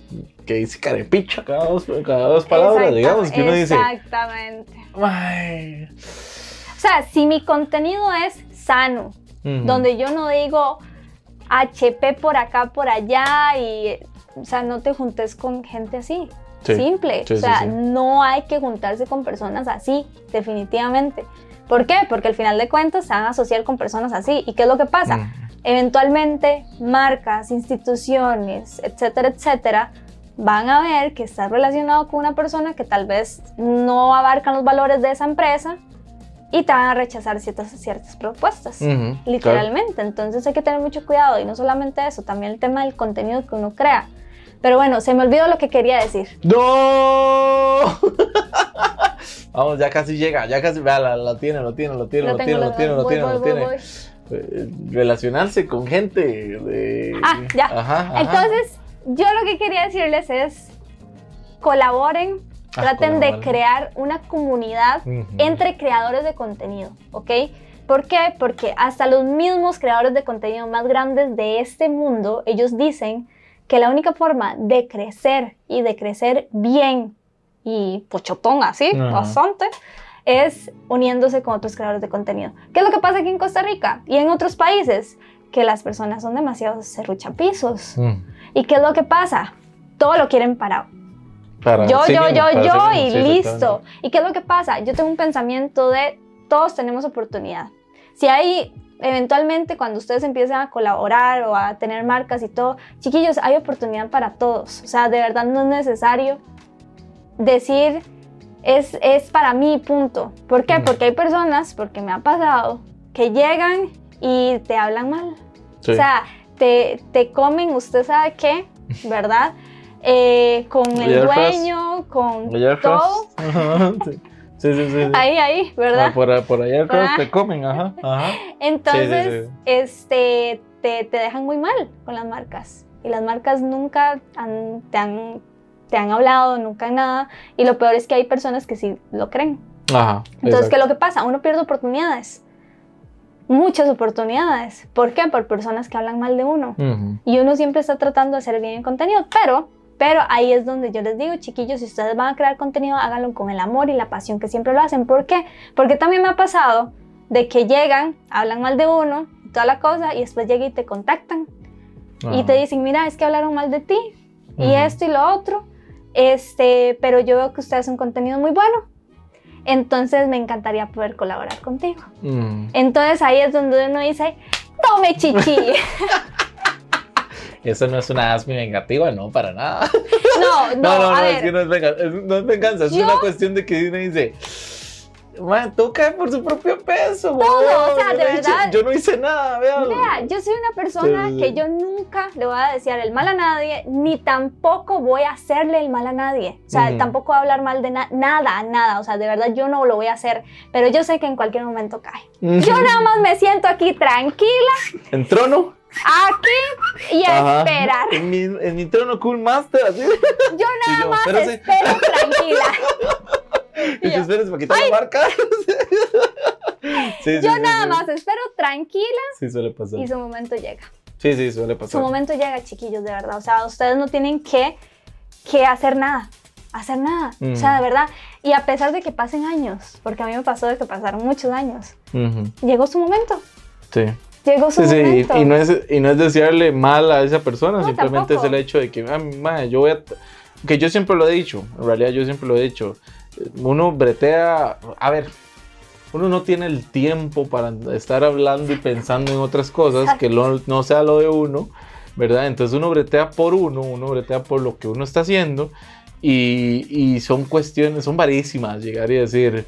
que dice carepicha cada dos, cada dos palabras, digamos, que uno dice. Exactamente. "Ay". O sea, si mi contenido es sano, donde yo no digo HP por acá, por allá, y, o sea, no te juntes con gente así. Sí, Simple. sí, o sea, sí. no hay que juntarse con personas así, definitivamente. ¿Por qué? Porque al final de cuentas se van a asociar con personas así. ¿Y qué es lo que pasa? Mm. Eventualmente, marcas, instituciones, etcétera, etcétera, van a ver que estás relacionado con una persona que tal vez no abarcan los valores de esa empresa y te van a rechazar ciertas, ciertas propuestas. Ujú, claro. Literalmente. Entonces hay que tener mucho cuidado y no solamente eso, también el tema del contenido que uno crea. Pero bueno, se me olvidó lo que quería decir. ¡No! Vamos, ya casi llega, ya casi, vea, la, la tiene, lo tiene, lo tiene, lo, tengo, tiene, lo tiene, lo tiene, voy, lo voy, tiene. voy. Eh, Relacionarse con gente de... Ah, ya. Ajá, ajá. Entonces, yo lo que quería decirles es, colaboren, Ah, traten de crear una comunidad entre creadores de contenido, ¿ok? ¿Por qué? Porque hasta los mismos creadores de contenido más grandes de este mundo, ellos dicen que la única forma de crecer y de crecer bien y pochotón así, bastante, es uniéndose con otros creadores de contenido. ¿Qué es lo que pasa aquí en Costa Rica y en otros países? Que las personas son demasiado serruchapisos. Mm. ¿Y qué es lo que pasa? todo lo quieren parado. Para- Yo, sí yo, mismo, yo, yo sí y sí, listo. ¿Y qué es lo que pasa? Yo tengo un pensamiento de todos tenemos oportunidad. Si hay, eventualmente, cuando ustedes empiecen a colaborar o a tener marcas y todo, chiquillos, hay oportunidad para todos. O sea, de verdad no es necesario decir es, es para mí, punto. ¿Por qué? Porque hay personas, porque me ha pasado, que llegan y te hablan mal. Sí. O sea, te, te comen, usted sabe qué, ¿verdad? Eh, con el dueño, con Ayer todo. Sí. Sí, sí, sí. sí. Ahí, ahí, ¿verdad? Ah, por, por ayer Frost Ah. te comen, ajá, ajá. Entonces, sí. este, te, te dejan muy mal con las marcas. Y las marcas nunca han- te, han, te han hablado, nunca nada. Y lo peor es que hay personas que sí lo creen. Ajá. Entonces, ¿qué es lo que pasa? Uno pierde oportunidades. Muchas oportunidades. ¿Por qué? Por personas que hablan mal de uno. Ujú. Y uno siempre está tratando de hacer bien el contenido, pero, pero ahí es donde yo les digo, chiquillos, si ustedes van a crear contenido, háganlo con el amor y la pasión que siempre lo hacen. ¿Por qué? Porque también me ha pasado de que llegan, hablan mal de uno, toda la cosa, y después llegan y te contactan y te dicen, mira, es que hablaron mal de ti, y esto y lo otro, este, pero yo veo que ustedes hacen un contenido muy bueno. Entonces me encantaría poder colaborar contigo. Ujú. Entonces ahí es donde uno dice, tome chichi. Eso no es una asmi vengativa, no, para nada. No, no, No, no, no, es que no es venganza, es, no es, venganza, es Yo- una cuestión de que uno dice, man, todo cae por su propio peso. Todo, weón, o sea, de verdad. yo no hice nada, vean. Vea, yo soy una persona Sí, sí, que yo nunca le voy a desear el mal a nadie, ni tampoco voy a hacerle el mal a nadie. O sea, tampoco voy a hablar mal de na- nada, nada. O sea, de verdad yo no lo voy a hacer, pero yo sé que en cualquier momento cae. Yo nada más me siento aquí tranquila, En trono. aquí y a Ajá. esperar. En mi, en mi trono Cool Master, así. Yo nada yo, más espero tranquila. Y yo- esperes para quitar la marca. Sí, sí, Yo sí, nada sí. más espero tranquila Sí, suele pasar. y su momento llega. Sí, sí, suele Su pasar. momento llega, chiquillos, de verdad. O sea, ustedes no tienen que, que hacer nada. Hacer nada. Mm. O sea, de verdad. Y a pesar de que pasen años, porque a mí me pasó de que pasaron muchos años, Ujú, llegó su momento. Sí. Llegó su Sí, sí, momento. y, y no es, y no es desearle mal a esa persona, No, simplemente tampoco. es el hecho de que, ah, mae, yo voy a... Que yo siempre lo he dicho, en realidad yo siempre lo he dicho, uno bretea, a ver, uno no tiene el tiempo para estar hablando y pensando en otras cosas que lo- no sea lo de uno, ¿verdad? Entonces uno bretea por uno, uno bretea por lo que uno está haciendo y, y son cuestiones, son varísimas llegar y decir...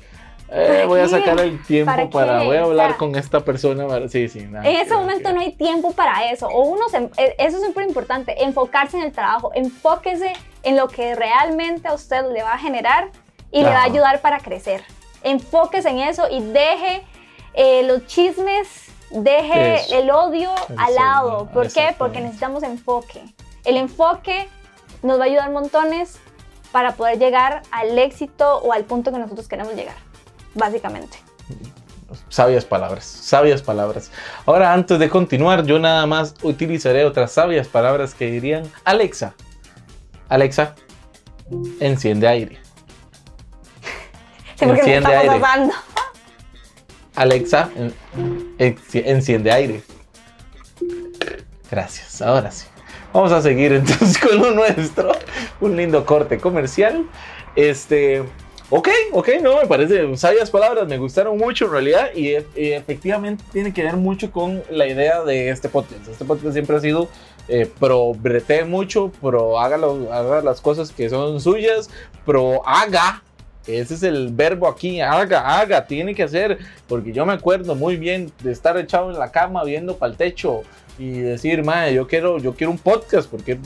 eh, ¿Para voy a sacar el tiempo ¿Para voy a O hablar sea, con esta persona. para- Sí, sí, nada En ese momento no hay tiempo para eso. O uno se, eh, eso es súper importante, enfocarse en el trabajo, enfóquese en lo que realmente a usted le va a generar y le va a ayudar para crecer. Enfóquese en eso y deje eh, los chismes, deje Eso. el odio al Eso, lado. no, ¿Por qué? Porque necesitamos enfoque. El enfoque nos va a ayudar montones para poder llegar al éxito o al punto que nosotros queremos llegar, básicamente. Sabias palabras, sabias palabras. Ahora, antes de continuar, yo nada más utilizaré otras sabias palabras que dirían Alexa. Alexa, enciende aire. Sí, porque Enciende estamos aire. asando. Alexa, en- enci- enciende aire. Gracias, ahora sí. Vamos a seguir entonces con lo nuestro. Un lindo corte comercial. Este. Ok, ok, no, me parece sabias palabras, me gustaron mucho en realidad y, e- y efectivamente tiene que ver mucho con la idea de este podcast. Este podcast siempre ha sido eh, pro brete mucho, pro haga, lo- haga las cosas que son suyas, pro haga. Ese es el verbo aquí, haga, haga, tiene que hacer, porque yo me acuerdo muy bien de estar echado en la cama viendo para el techo y decir, madre, yo quiero, yo quiero un podcast porque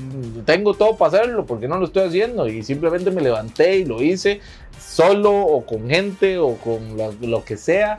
tengo todo para hacerlo, porque no lo estoy haciendo y simplemente me levanté y lo hice solo o con gente o con lo, lo que sea.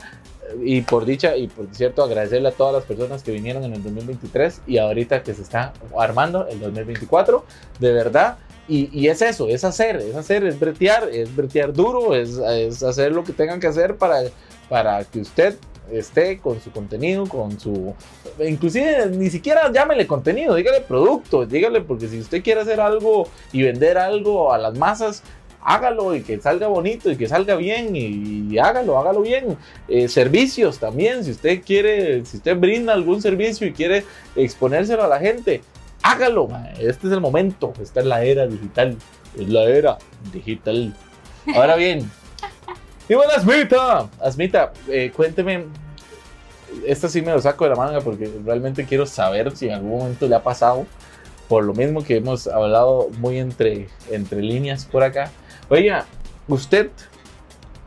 Y por dicha y por cierto agradecerle a todas las personas que vinieron en el 2023 y ahorita que se está armando el 2024 de verdad y, es eso, es hacer, es hacer, es bretear, es bretear duro, es, hacer lo que tengan que hacer para, para que usted esté con su contenido, con su... Inclusive ni siquiera llámele contenido, dígale producto, dígale porque si usted quiere hacer algo y vender algo a las masas, hágalo y que salga bonito y que salga bien y, y hágalo, hágalo bien. Eh, servicios también, si usted quiere, si usted brinda algún servicio y quiere exponérselo a la gente, hágalo, este es el momento, esta es la era digital, es la era digital. Ahora bien, y bueno, Asmita, Asmita, eh, cuénteme, esta sí me lo saco de la manga porque realmente quiero saber si en algún momento le ha pasado, por lo mismo que hemos hablado muy entre, entre líneas por acá. Oiga, usted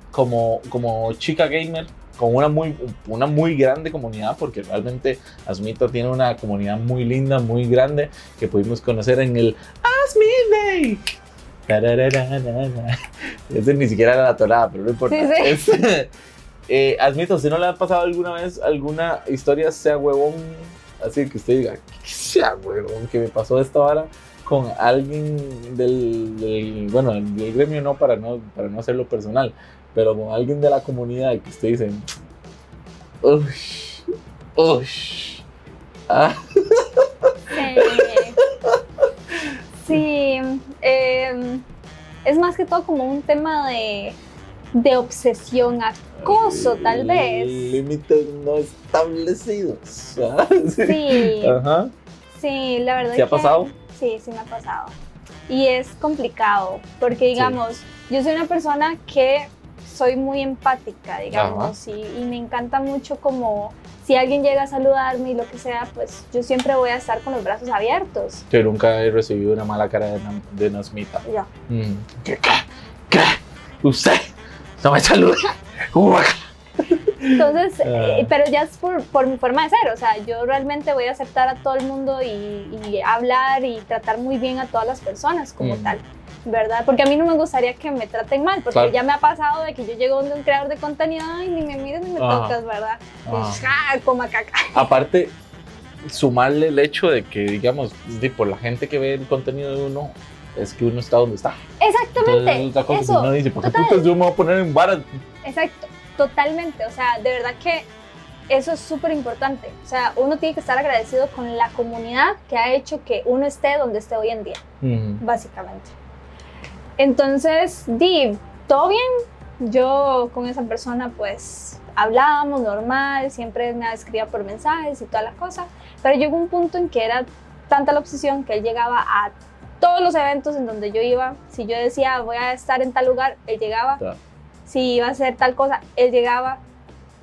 como, como chica gamer, con una muy, una muy grande comunidad, porque realmente Asmita tiene una comunidad muy linda, muy grande, que pudimos conocer en el Asmit Day. Tararararara. Ese ni siquiera era la torada, pero no importa. Sí, sí. Es- eh, Asmita, ¿usted no le ha pasado alguna vez alguna historia, sea huevón, así que usted diga, "¿Qué sea huevón, que me pasó esta hora con alguien del, del- bueno, del gremio no para no, para no hacerlo personal, pero con alguien de la comunidad que usted dice, uy, uy, ah, Eh, sí, eh, es más que todo como un tema de, de obsesión, acoso tal vez. Límites no establecidos. ¿ah? Sí, Ajá. sí, la verdad ¿Te ha que- pasado? Sí, sí me ha pasado. Y es complicado, porque digamos, yo soy una persona que soy muy empática, digamos, y, y me encanta mucho como si alguien llega a saludarme y lo que sea, pues yo siempre voy a estar con los brazos abiertos. Yo nunca he recibido una mala cara de, Nam- de Nasmita. Yo. Mm. ¿Qué? ¿Qué? ¿Qué? ¿Usted? No me saluda. Entonces, Ah. eh, pero ya es por, por mi forma de ser, o sea, yo realmente voy a aceptar a todo el mundo y, y hablar y tratar muy bien a todas las personas como Mm. tal, ¿verdad? Porque a mí no me gustaría que me traten mal, porque Claro. ya me ha pasado de que yo llego donde un creador de contenido y ni me mires ni me Ajá. tocas, ¿verdad? Y, Ah. ¡ah, coma caca! Aparte, sumarle el hecho de que, digamos, por la gente que ve el contenido de uno, es que uno está donde está. Exactamente, Entonces, cosa eso, uno dice, ¿por qué putas yo me voy a poner en varas? exacto, totalmente, o sea, de verdad que eso es súper importante, o sea, uno tiene que estar agradecido con la comunidad que ha hecho que uno esté donde esté hoy en día. Mm. básicamente. Entonces, di, todo bien. Yo con esa persona, pues hablábamos normal, siempre me escribía por mensajes y todas las cosas. Pero llegó un punto en que era tanta la obsesión que él llegaba a todos los eventos en donde yo iba. Si yo decía voy a estar en tal lugar, él llegaba. Si iba a hacer tal cosa, él llegaba.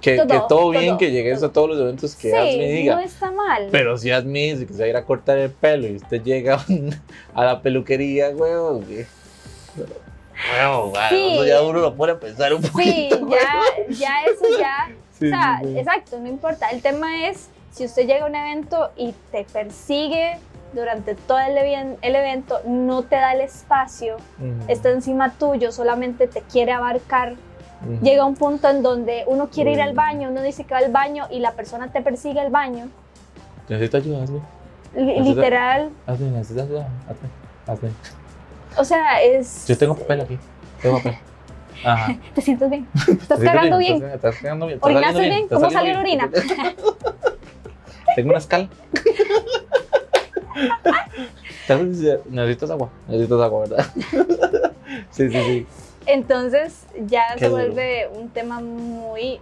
Que, Todo, que todo bien todo, que llegues a todos los eventos que sí, Asmi diga. no está mal. Pero si Asmi dice que se va a ir a cortar el pelo y usted llega a la peluquería, huevón, que... Huevón, Sí. eso ya uno lo pone a pensar un sí, poquito. ya, ya eso ya Sí, o sea, sí, sí. exacto, no importa. El tema es si usted llega a un evento y te persigue durante todo el, el evento, no te da el espacio, Ujú, está encima tuyo, solamente te quiere abarcar. ujú. Llega un punto en donde uno quiere ir al baño, uno dice que va al baño y la persona te persigue al baño. Necesito ayuda, Necesita- Literal, Asmi, necesito ayuda. Asmi, Asmi. O sea, es... Yo tengo papel aquí. Tengo papel. Ajá. ¿Te sientes bien? ¿Estás cagando sí, bien? Estás, cagando bien. ¿Orinaste bien? ¿Cómo salió la orina? bien. Tengo una escala. Necesitas agua. Necesitas agua, ¿verdad? Sí, sí, sí. Entonces ya Qué se duro. vuelve un tema muy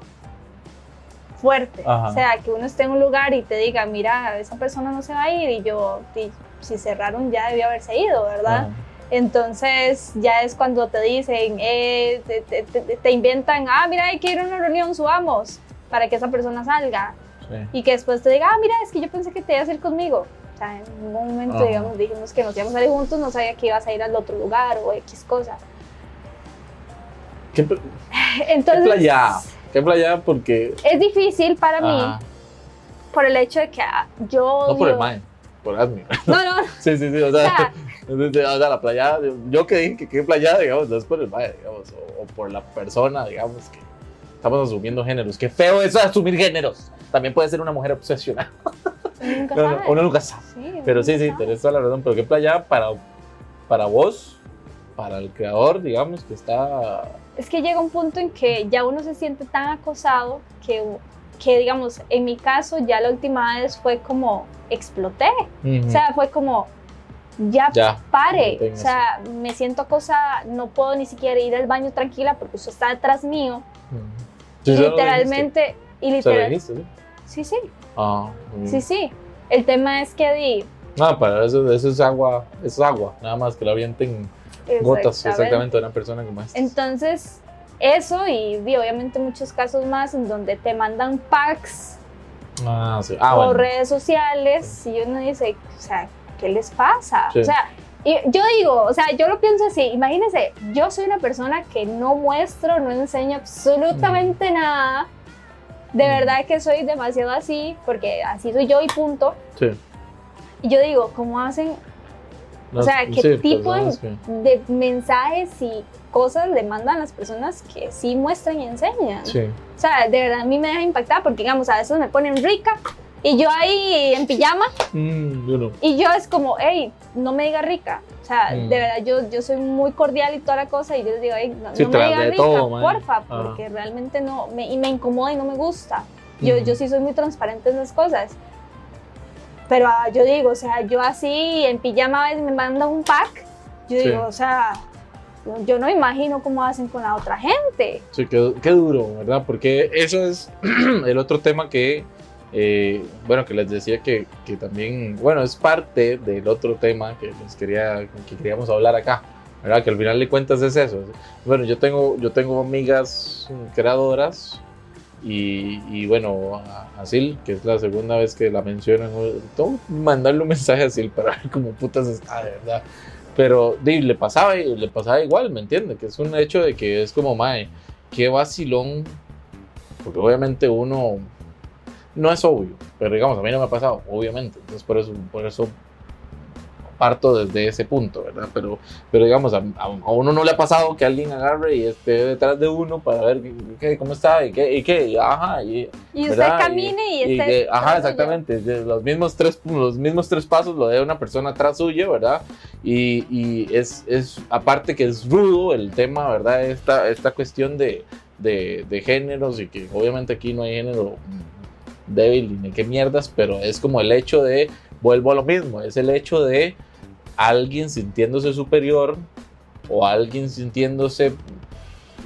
fuerte. Ajá. O sea, que uno esté en un lugar y te diga, mira, esa persona no se va a ir y yo, "Di, si cerraron ya debió haberse ido, ¿verdad? Ajá. Entonces ya es cuando te dicen, eh, te, te- te- te inventan, ah, mira, hay que ir a una reunión, subamos, para que esa persona salga. Sí. Y que después te diga, ah, mira, es que yo pensé que te ibas a ir conmigo. O sea, en un momento, Ajá. digamos, dijimos que nos íbamos a salir juntos, no sabía que ibas a ir al otro lugar o X cosa. ¿Qué, Entonces, playa? ¿Qué playa? Porque. es difícil para mí por el hecho de que ah, yo No por el mae, por Asmi. No, no, Sí, sí, sí. O sea, sea, o sea, la playa. Yo que dije que qué playa, digamos, no es por el mae, digamos, o, o por la persona, digamos, que estamos asumiendo géneros. Qué feo eso de asumir géneros. También puede ser una mujer obsesionada. nunca No, no, sabe. uno nunca sabe. Sí, Pero sí, sí, sabe. tenés toda la razón. Pero qué playa para, para vos, para el creador, digamos, que está. Es que llega un punto en que ya uno se siente tan acosado que, que, digamos, en mi caso ya la última vez fue como exploté. O sea, fue como, ya, ya. pare. no O sea, me siento acosada, no puedo ni siquiera ir al baño tranquila porque usted está detrás mío. Sí, y literalmente, y literal, sí. sí, sí, Ah, mm. sí, sí. El tema es que di, No, para eso, eso es agua, eso es agua, nada más que la avienten gotas Exactamente. exactamente a una persona como esta. Entonces, eso y, y obviamente muchos casos más en donde te mandan packs Ah, sí. Ah, o bueno. redes sociales y uno dice, o sea, ¿qué les pasa? Sí. O sea, y yo digo, o sea, yo lo pienso así, imagínense, yo soy una persona que no muestro, no enseño absolutamente nada. De Mm. verdad que soy demasiado así, porque así soy yo y punto. Sí. Y yo digo, ¿cómo hacen No, o sea, ¿qué sí, tipo de, que- de mensajes y cosas le mandan las personas que sí muestran y enseñan? Sí. O sea, de verdad a mí me deja impactada porque, digamos, a veces me ponen rica y yo ahí en pijama Mm, yo no. y yo es como, hey, no me diga rica. O sea, Mm. de verdad yo, yo soy muy cordial y toda la cosa y yo les digo, hey, no, Sí, no me diga rica, todo, porfa, Ajá. porque realmente no, me, y me incomoda y no me gusta. Yo, Ujú. yo sí soy muy transparente en las cosas. Pero ah, yo digo, o sea, yo así en pijama a veces me mandan un pack. Yo Sí. digo, o sea, yo, no imagino cómo hacen con la otra gente. Sí, qué, qué duro, ¿verdad? Porque eso es el otro tema que, eh, bueno, que les decía que, que también, bueno, es parte del otro tema que les quería, que queríamos hablar acá, ¿verdad? Que al final de cuentas es eso. Bueno, yo tengo, yo tengo amigas creadoras y, y bueno, a, Sil, que es la segunda vez que la mencionan, tengo mandarle un mensaje a Sil para ver cómo putas está, de verdad. Pero di, le pasaba le pasaba igual, ¿me entiende? Que es un hecho de que es como, mae, qué vacilón. Porque obviamente uno no es obvio, pero digamos, a mí no me ha pasado, obviamente. Entonces por eso, por eso parto desde ese punto, ¿verdad? Pero, pero digamos, a, a- uno no le ha pasado que alguien agarre y esté detrás de uno para ver qué, cómo está y qué, y qué, y ajá, y, Y usted camine y, y esté ajá, suyo. exactamente. Los mismos, tres, los mismos tres pasos lo de una persona atrás suyo, ¿verdad? Y, y es, es, aparte que es rudo el tema, ¿verdad? Esta, esta cuestión de, de, de géneros y que obviamente aquí no hay género débil ni qué mierdas, pero es como el hecho de, vuelvo a lo mismo, es el hecho de alguien sintiéndose superior o alguien sintiéndose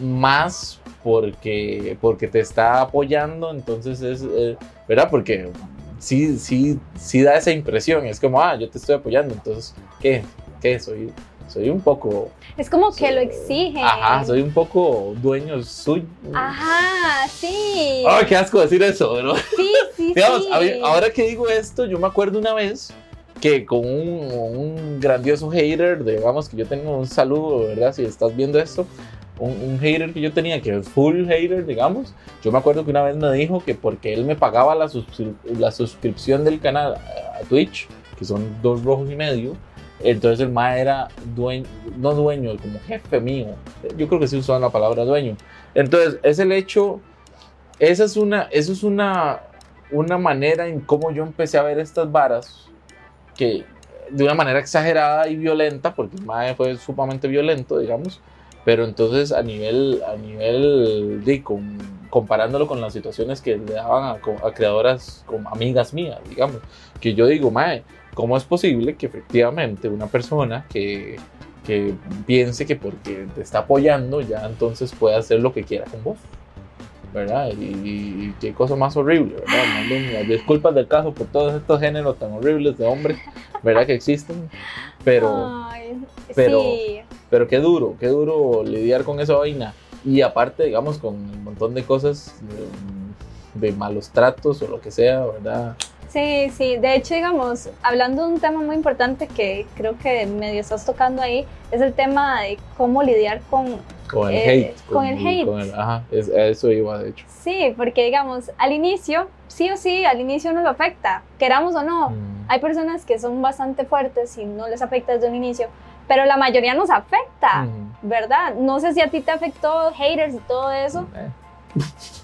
más porque, porque te está apoyando, entonces es, eh, ¿verdad? Porque sí, sí, sí da esa impresión, es como, ah, yo te estoy apoyando, entonces, ¿qué? ¿Qué? Soy, soy un poco... Es como que lo exigen. Ajá, soy un poco dueño suyo. Ajá, sí. Ay, qué asco decir eso, ¿verdad? Sí, sí, Digamos, sí. ahora que digo esto, yo me acuerdo una vez que con un, un grandioso hater, digamos que yo tengo un saludo, ¿verdad? Si estás viendo esto, un, un hater que yo tenía, que es full hater, digamos, yo me acuerdo que una vez me dijo que porque él me pagaba la, suscri- la suscripción del canal a Twitch, que son dos rojos y medio, entonces el ma era dueño, no dueño, como jefe mío. Yo creo que sí usaban la palabra dueño. Entonces, es el hecho, esa es una, eso es una, una manera en cómo yo empecé a ver estas varas, que de una manera exagerada y violenta, porque el mae fue sumamente violento, digamos, pero entonces a nivel, a nivel de, con- comparándolo con las situaciones que le daban a, a creadoras como amigas mías, digamos, que yo digo, mae, ¿cómo es posible que efectivamente una persona que, que piense que porque te está apoyando ya entonces puede hacer lo que quiera con vos? ¿verdad? Y, y qué cosa más horrible, ¿verdad? Las disculpas del caso por todos estos géneros tan horribles de hombres, ¿verdad? Que existen, pero, Ay, pero- sí. pero qué duro, qué duro lidiar con esa vaina. Y aparte, digamos, con un montón de cosas de, de malos tratos o lo que sea, ¿verdad? Sí, sí. De hecho, digamos, hablando de un tema muy importante que creo que medio estás tocando ahí, es el tema de cómo lidiar con... Con el Eh, hate. con el hate. con el- ajá, es- eso iba, de hecho. Sí, porque digamos, al inicio, sí o sí, al inicio no lo afecta, queramos o no. Mm, Hay personas que son bastante fuertes y no les afecta desde un inicio, pero la mayoría nos afecta, mm, ¿verdad? No sé si a ti te afectó haters y todo eso, eh,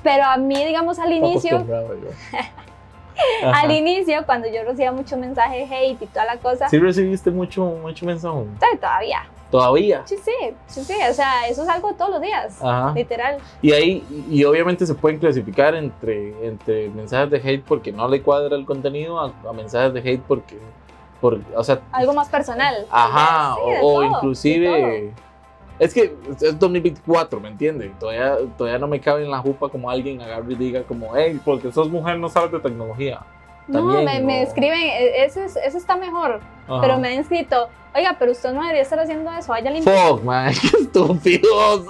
pero a mí, digamos, al inicio. Ajá. al inicio, cuando yo recibía mucho mensaje de hate y toda la cosa, ¿Sí recibiste mucho, mucho mensaje? sí, todavía. Todavía. Sí, sí, sí, sí, o sea, eso es algo de todos los días, Ajá. literal. Y ahí, y obviamente se pueden clasificar entre, entre mensajes de hate porque no le cuadra el contenido a, a mensajes de hate porque, por, o sea, Algo más personal. ajá, Sí, o, o todo, de inclusive, es que es 2024, ¿me entiendes? Todavía, todavía no me cabe en la jupa como alguien agarre y diga como, hey, porque sos mujer no sabes de tecnología. No, también, me, me o- escriben, e- ese, es- ese está mejor, Ajá. pero me han escrito, oiga, pero usted no debería estar haciendo eso, vaya limpiar. Fuck, man, qué estúpidos.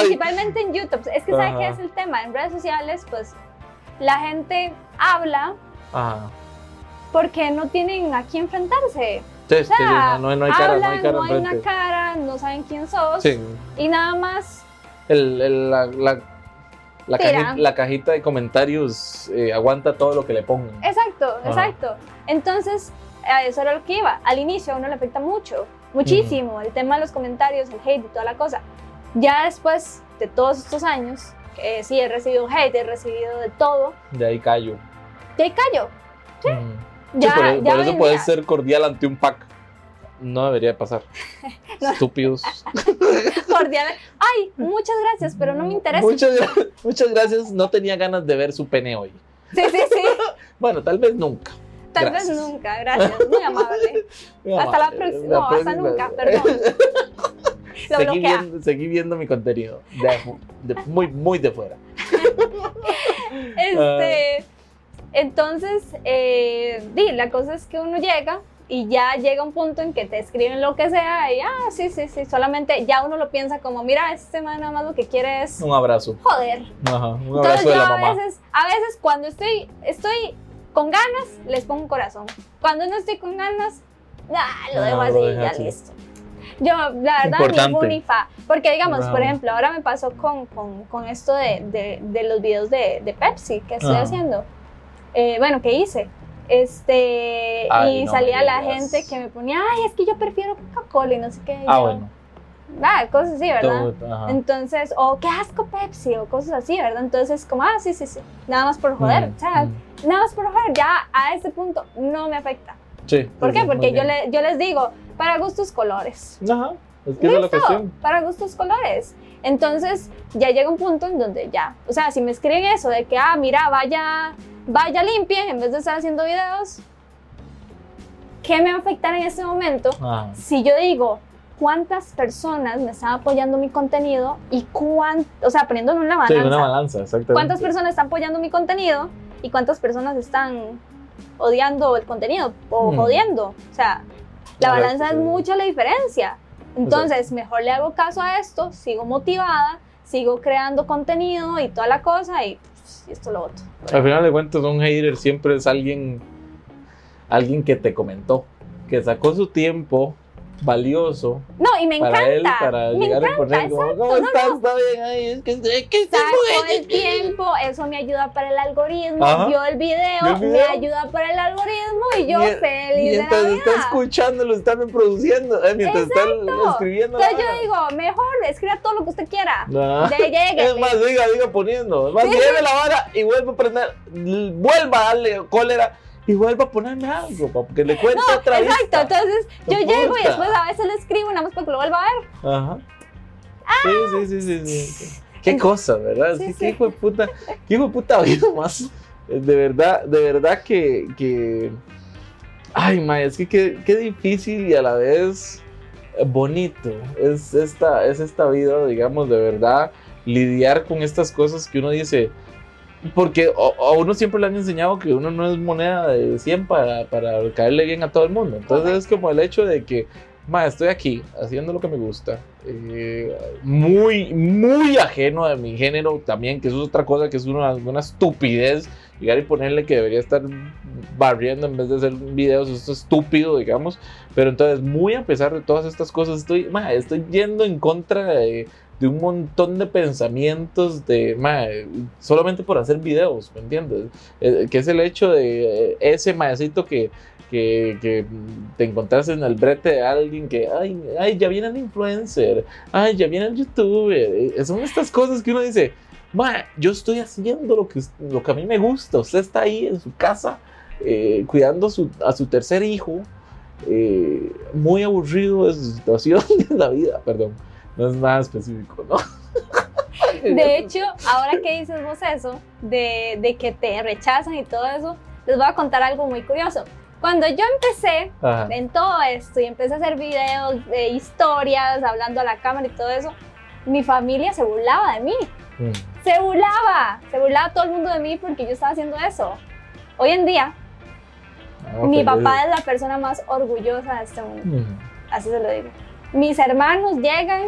Principalmente en YouTube. Es que ¿sabe Ajá. qué es el tema? En redes sociales, pues la gente habla Ajá. porque no tienen a quién enfrentarse. Sí, sí, O sea, sí, no, no, no hay cara, no hablan, hay cara no hay una cara, no saben quién sos. Sí, Y nada más, el, el- la, la, la, cajita, la cajita de comentarios eh, aguanta todo lo que le pongan. exacto, Ajá. exacto. Entonces, eso era lo que iba. Al inicio a uno le afecta mucho, muchísimo, el tema de los comentarios, el hate y toda la cosa. Ya después de todos estos años, que sí he recibido hate, he recibido de todo, De ahí callo. ya ahí callo. Mm. Ya, sí, por, ya por hoy eso puedes ser cordial ante un pack. No debería pasar. No. Estúpidos. cordial. Ay, muchas gracias, pero no me interesa. Muchas, muchas gracias. No tenía ganas de ver su pene hoy. Sí, sí, sí. Bueno, tal vez nunca. Tal Gracias. vez nunca, gracias. Muy amable. Muy Hasta la próxima. No, hasta nunca, perdón. Lo seguí, viendo, seguí viendo mi contenido. De- de- muy, muy de fuera. Este, entonces, eh, di, la cosa es que uno llega y ya llega un punto en que te escriben lo que sea y, ah, sí, sí, sí, solamente ya uno lo piensa como, mira, este man nada más lo que quiere es Un abrazo. joder. Ajá, un Entonces abrazo yo de la a mamá. veces, a veces cuando estoy, estoy con ganas, les pongo un corazón. Cuando no estoy con ganas, ah, lo Ah, dejo lo así, ya así. listo. Yo, la verdad, ni ni fa. Porque, digamos, por ejemplo, ahora me pasó con, con, con esto de, de, de los videos de, de Pepsi que estoy Ajá. haciendo. Eh, bueno, que hice. Este, Ay, y no salía la gente que me ponía, ay, es que yo prefiero Coca-Cola y no sé qué. Ah, yo, bueno. Ah, cosas así, ¿verdad? Todo-. Entonces, o qué asco Pepsi, o cosas así, ¿verdad? Entonces, como, ah, sí, sí, sí, nada más por joder, Mm, o sea, mm. nada más por joder, ya a este punto no me afecta. Sí, ¿Por sí, qué? Porque yo, le, yo les digo, para gustos colores. Ajá. Es que esa es la Listo, cuestión. para gustos colores. Entonces, ya llega un punto en donde ya, o sea, si me escriben eso de que, ah, mira, vaya, vaya limpie en vez de estar haciendo videos, ¿qué me va a afectar en este momento? Ajá. si yo digo cuántas personas me están apoyando mi contenido y cuánto, o sea, poniéndolo en una Sí, balanza, una balanza, exactamente. cuántas personas están apoyando mi contenido y cuántas personas están odiando el contenido o Hmm. jodiendo. O sea, la balanza es sí. mucha la diferencia. Entonces, mejor le hago caso a esto, sigo motivada, sigo creando contenido y toda la cosa y, y esto lo otro. Al final de cuentas, un hater siempre es alguien, alguien que te comentó, que sacó su tiempo valioso No, y me para encanta. él, para me llegar a poner exacto, como, ¿cómo no, estás? no. Está bien, ay, es que, es que Saco el tiempo, eso me ayuda para el algoritmo, Ajá. vio el video, ¿Vio el me video? ayuda para el algoritmo y yo Mie- feliz de Mientras la está vida. escuchando, lo están reproduciendo, eh, mientras está Exacto. escribiendo. la Entonces yo digo, mejor escriba todo lo que usted quiera. De llegue. Es más, diga, diga poniendo. Es más, Sí, lleve sí. la vara y vuelva a prender, vuelva a darle cólera y vuelva a ponerme algo, pa, porque le cuente otra vez. Exacto, entonces No yo llego y después a veces le escribo nada más para que lo vuelva a ver. Ajá. Sí, sí, sí, sí, sí, sí. Qué cosa, ¿verdad? Sí. Qué hijo de puta, qué hijo de puta vida más. Eh, De verdad, de verdad que, que... Ay, ma, es que qué, qué difícil y a la vez bonito es esta, es esta vida, digamos, de verdad, lidiar con estas cosas que uno dice, porque a, uno siempre le han enseñado que uno no es moneda de 100 para, para caerle bien a todo el mundo. Entonces es como el hecho de que, ma, estoy aquí haciendo lo que me gusta, eh, muy, muy ajeno a mi género también, que eso es otra cosa, que es una, una estupidez llegar y ponerle que debería estar barriendo en vez de hacer videos, esto es estúpido, digamos. Pero entonces, muy a pesar de todas estas cosas, estoy, ma, estoy yendo en contra de, de un montón de pensamientos de, ma, solamente por hacer videos, ¿me entiendes? Eh, que es el hecho de eh, ese maecito que, que, que te encontraste en el brete de alguien que, ay, ay, ya viene el influencer, ay, ya viene el youtuber. Eh, Son estas cosas que uno dice, ma, yo estoy haciendo lo que, lo que a mí me gusta, usted está ahí en su casa eh, cuidando su- a su tercer hijo, eh, muy aburrido de su situación en la vida, perdón, no es nada específico, ¿no? De hecho, ahora que dices vos eso, de, de que te rechazan y todo eso, les voy a contar algo muy curioso. Cuando yo empecé Ajá. en todo esto y empecé a hacer videos de historias, hablando a la cámara y todo eso, mi familia se burlaba de mí. Mm. Se burlaba, se burlaba todo el mundo de mí porque yo estaba haciendo eso. Hoy en día, Ah, Mi papá es la persona más orgullosa de este mundo, Mm. así se lo digo. Mis hermanos llegan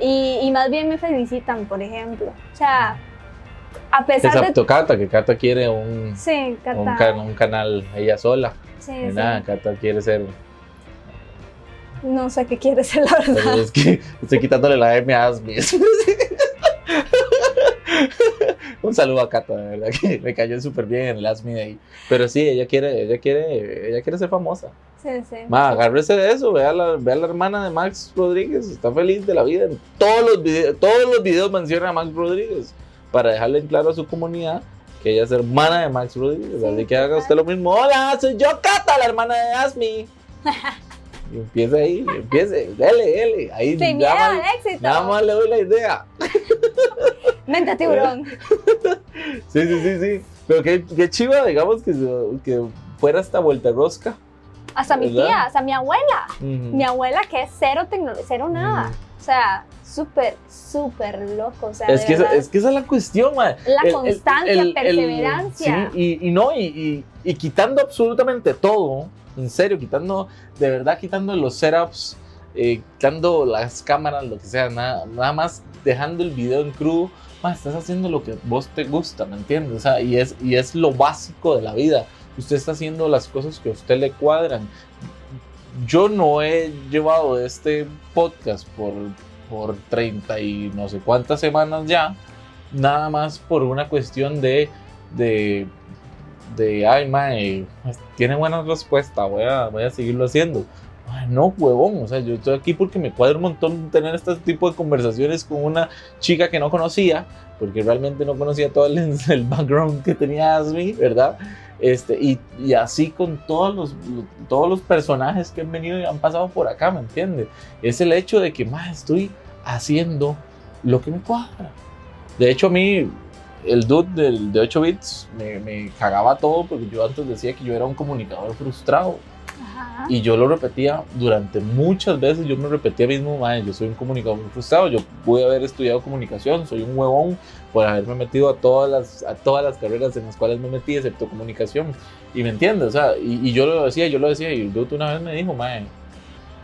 y, y más bien me felicitan, por ejemplo. O sea, a pesar de... Excepto Cata, que Cata quiere un, Sí, un, Cata. can- un canal ella sola. Sí, Y sí. nada, Cata quiere ser. No sé qué quiere ser, la Pero verdad. es que estoy quitándole la M a Asmi. Un saludo a Cata, de verdad que me cayó súper bien en el Asmi de ahí. Pero sí, ella quiere, ella quiere, ella quiere ser famosa. Sí, sí. Ma, agárrese de eso, vea la, ve a la hermana de Max Rodríguez, está feliz de la vida. En todos los videos, todos los videos menciona a Max Rodríguez para dejarle en claro a su comunidad que ella es hermana de Max Rodríguez. Sí, así que haga usted lo mismo. Hola, soy yo, Cata, la hermana de Asmi. y empiece ahí, empiece, dele, dele. Ahí Sin miedo nada al más, éxito. nada más le doy la idea. Mente tiburón. Sí, sí, sí, sí. Pero qué, qué chiva, digamos, que, que fuera esta vuelta rosca. Hasta mi ¿Verdad? tía, hasta mi abuela. Mi abuela que es cero tecnología, cero nada. O sea, súper, súper loco. O sea, Es que, esa, es que esa es la cuestión, man. la el- constancia, el- el- perseverancia. sí, y, y no, y, y- y quitando absolutamente todo, en serio, quitando, de verdad, quitando los setups, eh, quitando las cámaras, lo que sea, nada, nada más dejando el video en crudo, estás haciendo lo que vos te gusta, ¿me entiendes? O sea, y es, y es lo básico de la vida. Usted está haciendo las cosas que a usted le cuadran. Yo no he llevado este podcast por, por 30 y no sé cuántas semanas ya, nada más por una cuestión de, de, de ay, mae, tiene buena respuesta, voy a, voy a seguirlo haciendo. Ay, no, huevón, o sea, yo estoy aquí porque me cuadra un montón tener este tipo de conversaciones con una chica que no conocía, porque realmente no conocía todo el, el background que tenía Asmi, ¿verdad? Este, y, así con todos los, todos los personajes que han venido y han pasado por acá, ¿me entiendes? Es el hecho de que, más estoy haciendo lo que me cuadra. De hecho, a mí, el dude del, de 8 bits me, me cagaba todo porque yo antes decía que yo era un comunicador frustrado. Ajá. Y yo lo repetía durante muchas veces, yo me repetía mismo, "Mae, yo soy un comunicador frustrado, yo pude haber estudiado comunicación, soy un huevón por haberme metido a todas las, a todas las carreras en las cuales me metí, excepto comunicación. Y me entiendes, o sea, y, y yo lo decía, yo lo decía, y dude una vez me dijo, mae,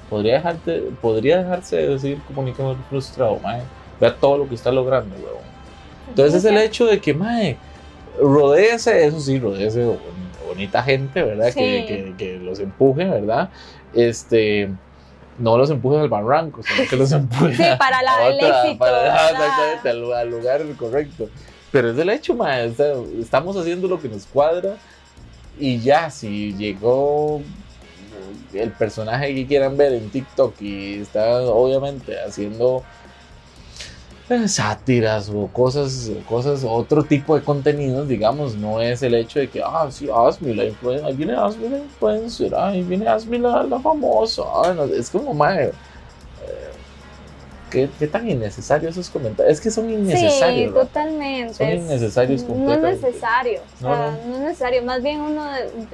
podría, dejarte, podría dejarse de decir comunicador frustrado, mae, vea todo lo que está logrando, huevón. Entonces es el hecho de que, mae, rodéese, eso sí, rodéese de bon- bonita gente, ¿verdad? Sí. Que, que, que los empuje, ¿verdad? Este, no los empuje al barranco, sino que los empuje Sí, para la- a el éxito, para- ¿verdad? exactamente, al, al lugar correcto. Pero es el hecho, mae, o sea, estamos haciendo lo que nos cuadra y ya, si llegó el personaje que quieran ver en TikTok y está obviamente haciendo sátiras o cosas, cosas, otro tipo de contenidos, digamos, no es el hecho de que, ah, sí, Asmi, la influencer, ahí viene Asmi la influencer, ahí viene Asmi la, la famosa, ah, no, es como, madre, eh, ¿qué, qué tan innecesarios esos comentarios, es que son Sí, innecesarios, ¿verdad? totalmente. son es- innecesarios No completamente. es necesario, o No, no. es necesario. Más bien uno,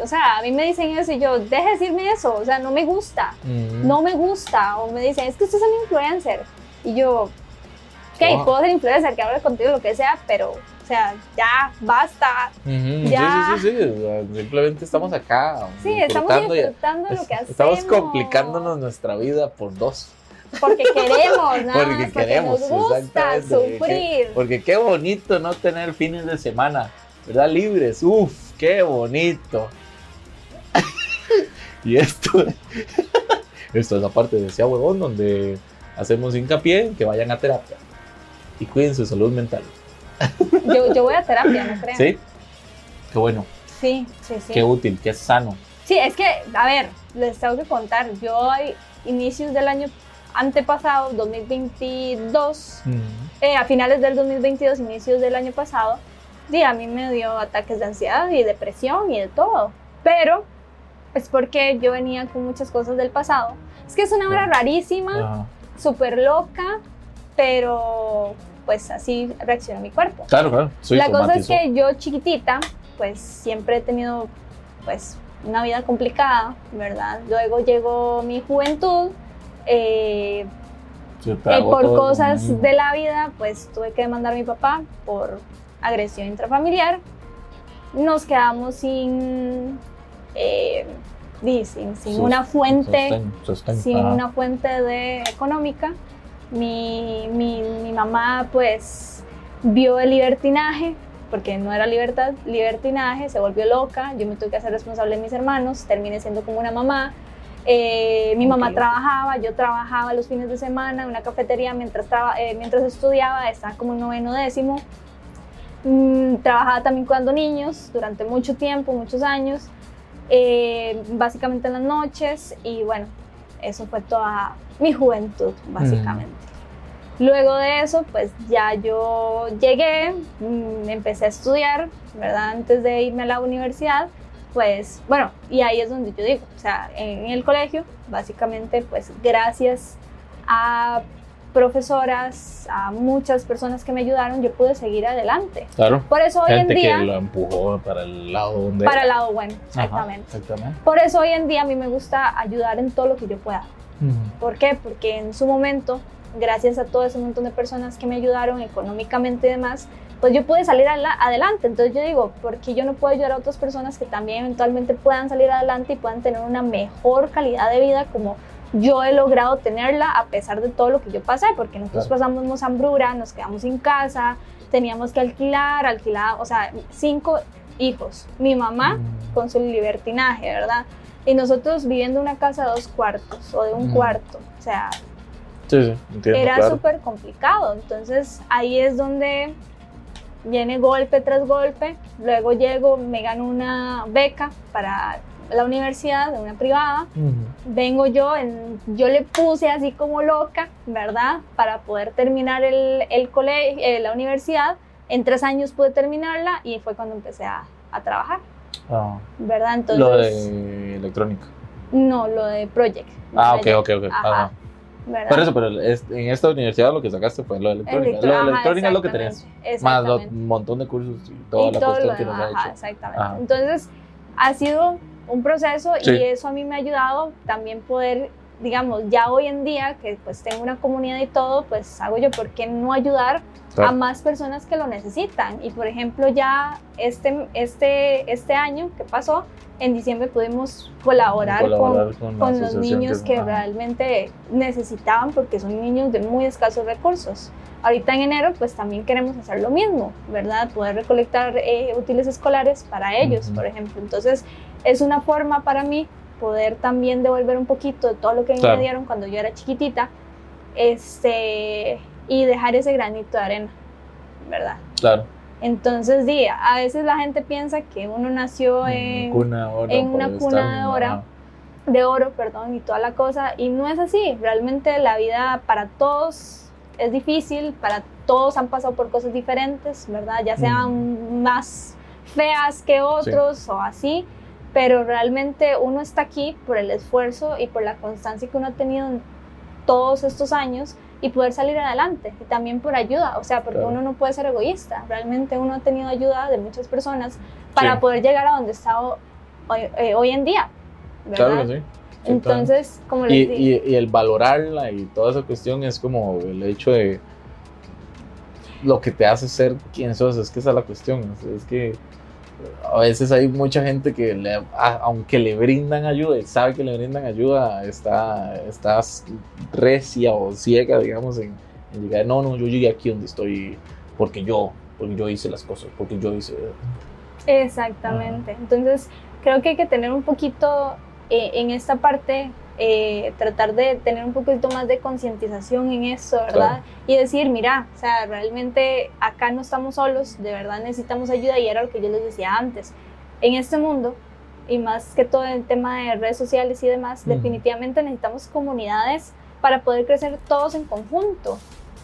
o sea, a mí me dicen eso y yo, deje de decirme eso, o sea, no me gusta, no me gusta. O me dicen, es que usted es un influencer. Y yo, ok, Wow. puedo ser influencer, que hable contigo, lo que sea, pero, o sea, ya, basta. Ya. Sí, sí, sí, sí, simplemente estamos acá. Sí, estamos disfrutando lo que hacemos. Estamos complicándonos nuestra vida por dos. Porque queremos, nada Porque más, queremos, porque nos gusta porque sufrir. Porque qué bonito no tener fines de semana, ¿verdad? Libres. Uf, qué bonito. y esto, esto es la parte de Sea Huevón, donde hacemos hincapié en que vayan a terapia y cuiden su salud mental. Yo, yo voy a terapia, no creo. ¿Sí? Qué bueno, Sí, sí, sí. qué útil, qué sano. Sí, es que, a ver, les tengo que contar. Yo a inicios del año antepasado, 2022, eh, a finales del 2022, inicios del año pasado, sí, a mí me dio ataques de ansiedad y depresión y de todo. Pero es porque yo venía con muchas cosas del pasado. Es que es una hora Claro. rarísima, Ajá. súper loca, pero pues así reacciona mi cuerpo. Claro, claro. soy La cosa es que yo chiquitita, pues siempre he tenido pues una vida complicada, ¿verdad? Luego llegó mi juventud, eh, tragó por cosas de la vida, pues tuve que demandar a mi papá por agresión intrafamiliar. Nos quedamos sin eh, sin, sin una fuente, Sostén, sostén. sin Ajá. una fuente de económica. Mi, mi, mi mamá pues vio el libertinaje, porque no era libertad, libertinaje, se volvió loca, yo me tuve que hacer responsable de mis hermanos, terminé siendo como una mamá. Eh, mi mamá trabajaba, yo trabajaba los fines de semana en una cafetería mientras, traba- eh, mientras estudiaba, estaba como en noveno décimo. Mm, trabajaba también cuidando niños durante mucho tiempo, muchos años, eh, básicamente en las noches y bueno, eso fue toda mi juventud, básicamente. Luego de eso, pues ya yo llegué, mm, empecé a estudiar, ¿verdad? Antes de irme a la universidad, pues bueno, y ahí es donde yo digo, o sea, en el colegio, básicamente, pues gracias a profesoras, a muchas personas que me ayudaron, yo pude seguir adelante. Claro. Por eso hoy en Gente día, que lo empujó para el lado donde. para el lado bueno, Ajá, exactamente. exactamente. Por eso hoy en día a mí me gusta ayudar en todo lo que yo pueda. ¿Por qué? Porque en su momento, gracias a todo ese montón de personas que me ayudaron económicamente y demás, pues yo pude salir adelante. Entonces yo digo, ¿por qué yo no puedo ayudar a otras personas que también eventualmente puedan salir adelante y puedan tener una mejor calidad de vida como yo he logrado tenerla a pesar de todo lo que yo pasé? Porque nosotros Claro. pasamos hambruna, nos quedamos sin casa, teníamos que alquilar, alquilar, o sea, cinco hijos. Mi mamá Mm. con su libertinaje, ¿verdad? Y nosotros viviendo en una casa de dos cuartos o de un Mm. cuarto, o sea, Sí, sí, entiendo. era claro. súper complicado. Entonces ahí es donde viene golpe tras golpe. Luego llego, me gano una beca para la universidad, de una privada. Ujú. Vengo yo, en, yo le puse así como loca, ¿verdad? Para poder terminar el, el colegio, eh, la universidad. En tres años pude terminarla y fue cuando empecé a, a trabajar, Ah, ¿verdad? Entonces, lo de electrónica. No, lo de Project. Ah, ok, Project, ok, ok. Ajá. Ajá. ¿verdad? Por eso, pero en esta universidad lo que sacaste fue lo de electrónica. Electro- lo de ajá, electrónica es lo que tenías. Más un montón de cursos y toda y la todo cuestión lo que nos demás, ha ajá, hecho. exactamente. Ajá. Entonces, ha sido un proceso Sí. y eso a mí me ha ayudado también poder, digamos, ya hoy en día que pues tengo una comunidad y todo, pues hago yo, ¿por qué no ayudar Claro. a más personas que lo necesitan? Y por ejemplo, ya este, este, este año que pasó, en diciembre pudimos colaborar, con Colaborar con, la con los niños que realmente necesitaban porque son niños de muy escasos recursos. Ahorita en enero pues también queremos hacer lo mismo, ¿verdad? Poder recolectar eh, útiles escolares para ellos, por ejemplo. Entonces es una forma para mí poder también devolver un poquito de todo lo que Claro. me dieron cuando yo era chiquitita este, y dejar ese granito de arena, ¿verdad? Claro. Entonces, di, a veces la gente piensa que uno nació en, cuna, oro, en una cuna de oro. de oro, perdón, y toda la cosa. Y no es así. Realmente la vida para todos es difícil, para todos han pasado por cosas diferentes, ¿verdad? Ya sean más feas que otros o así. Pero realmente uno está aquí por el esfuerzo y por la constancia que uno ha tenido en todos estos años y poder salir adelante. Y también por ayuda, o sea, porque Claro. uno no puede ser egoísta. Realmente uno ha tenido ayuda de muchas personas para Sí. poder llegar a donde está hoy, eh, hoy en día. ¿verdad? Claro que sí. Sí, Entonces, como les Y, digo, y- y el valorarla y toda esa cuestión es como el hecho de lo que te hace ser quien sos, es que esa es la cuestión, es, es que a veces hay mucha gente que le- a- aunque le brindan ayuda y sabe que le brindan ayuda, está, está recia o ciega, digamos, en, en llegar, no, no, yo llegué aquí donde estoy porque yo, porque yo hice las cosas, porque yo hice... exactamente. Entonces, creo que hay que tener un poquito eh, en esta parte, eh, tratar de tener un poquito más de concientización en eso, ¿verdad? Claro. Y decir, mira, o sea, realmente acá no estamos solos, de verdad necesitamos ayuda y era lo que yo les decía antes. En este mundo, y más que todo el tema de redes sociales y demás, Ujú. definitivamente necesitamos comunidades para poder crecer todos en conjunto.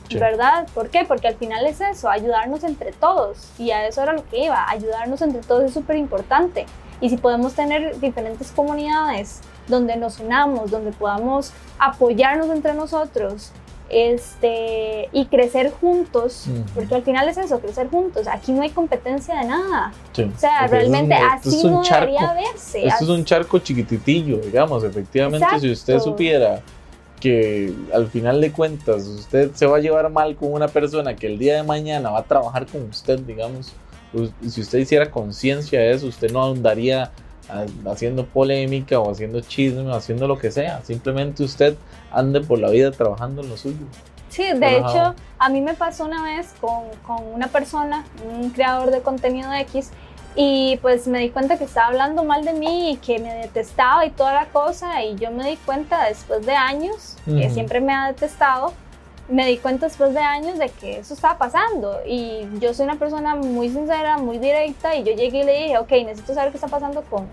Sí. ¿Verdad? ¿Por qué? Porque al final es eso, ayudarnos entre todos. Y a eso era lo que iba, ayudarnos entre todos es súper importante. Y si podemos tener diferentes comunidades donde nos unamos, donde podamos apoyarnos entre nosotros este, y crecer juntos, porque al final es eso, crecer juntos. Aquí no hay competencia de nada. Sí. O sea, Porque es un- realmente así es un no charco. debería verse. Esto es un Así- charco chiquititillo, digamos, efectivamente, si usted supiera que al final de cuentas usted se va a llevar mal con una persona que el día de mañana va a trabajar con usted, digamos, si usted hiciera conciencia de eso, usted no andaría ha- haciendo polémica o haciendo chisme o haciendo lo que sea. Simplemente usted ande por la vida trabajando en lo suyo. Sí, de Relajado. hecho, a mí me pasó una vez con, con una persona, un creador de contenido X, y pues me di cuenta que estaba hablando mal de mí y que me detestaba y toda la cosa, y yo me di cuenta después de años, que siempre me ha detestado, me di cuenta después de años de que eso estaba pasando, y yo soy una persona muy sincera, muy directa, y yo llegué y le dije, ok, necesito saber qué está pasando con,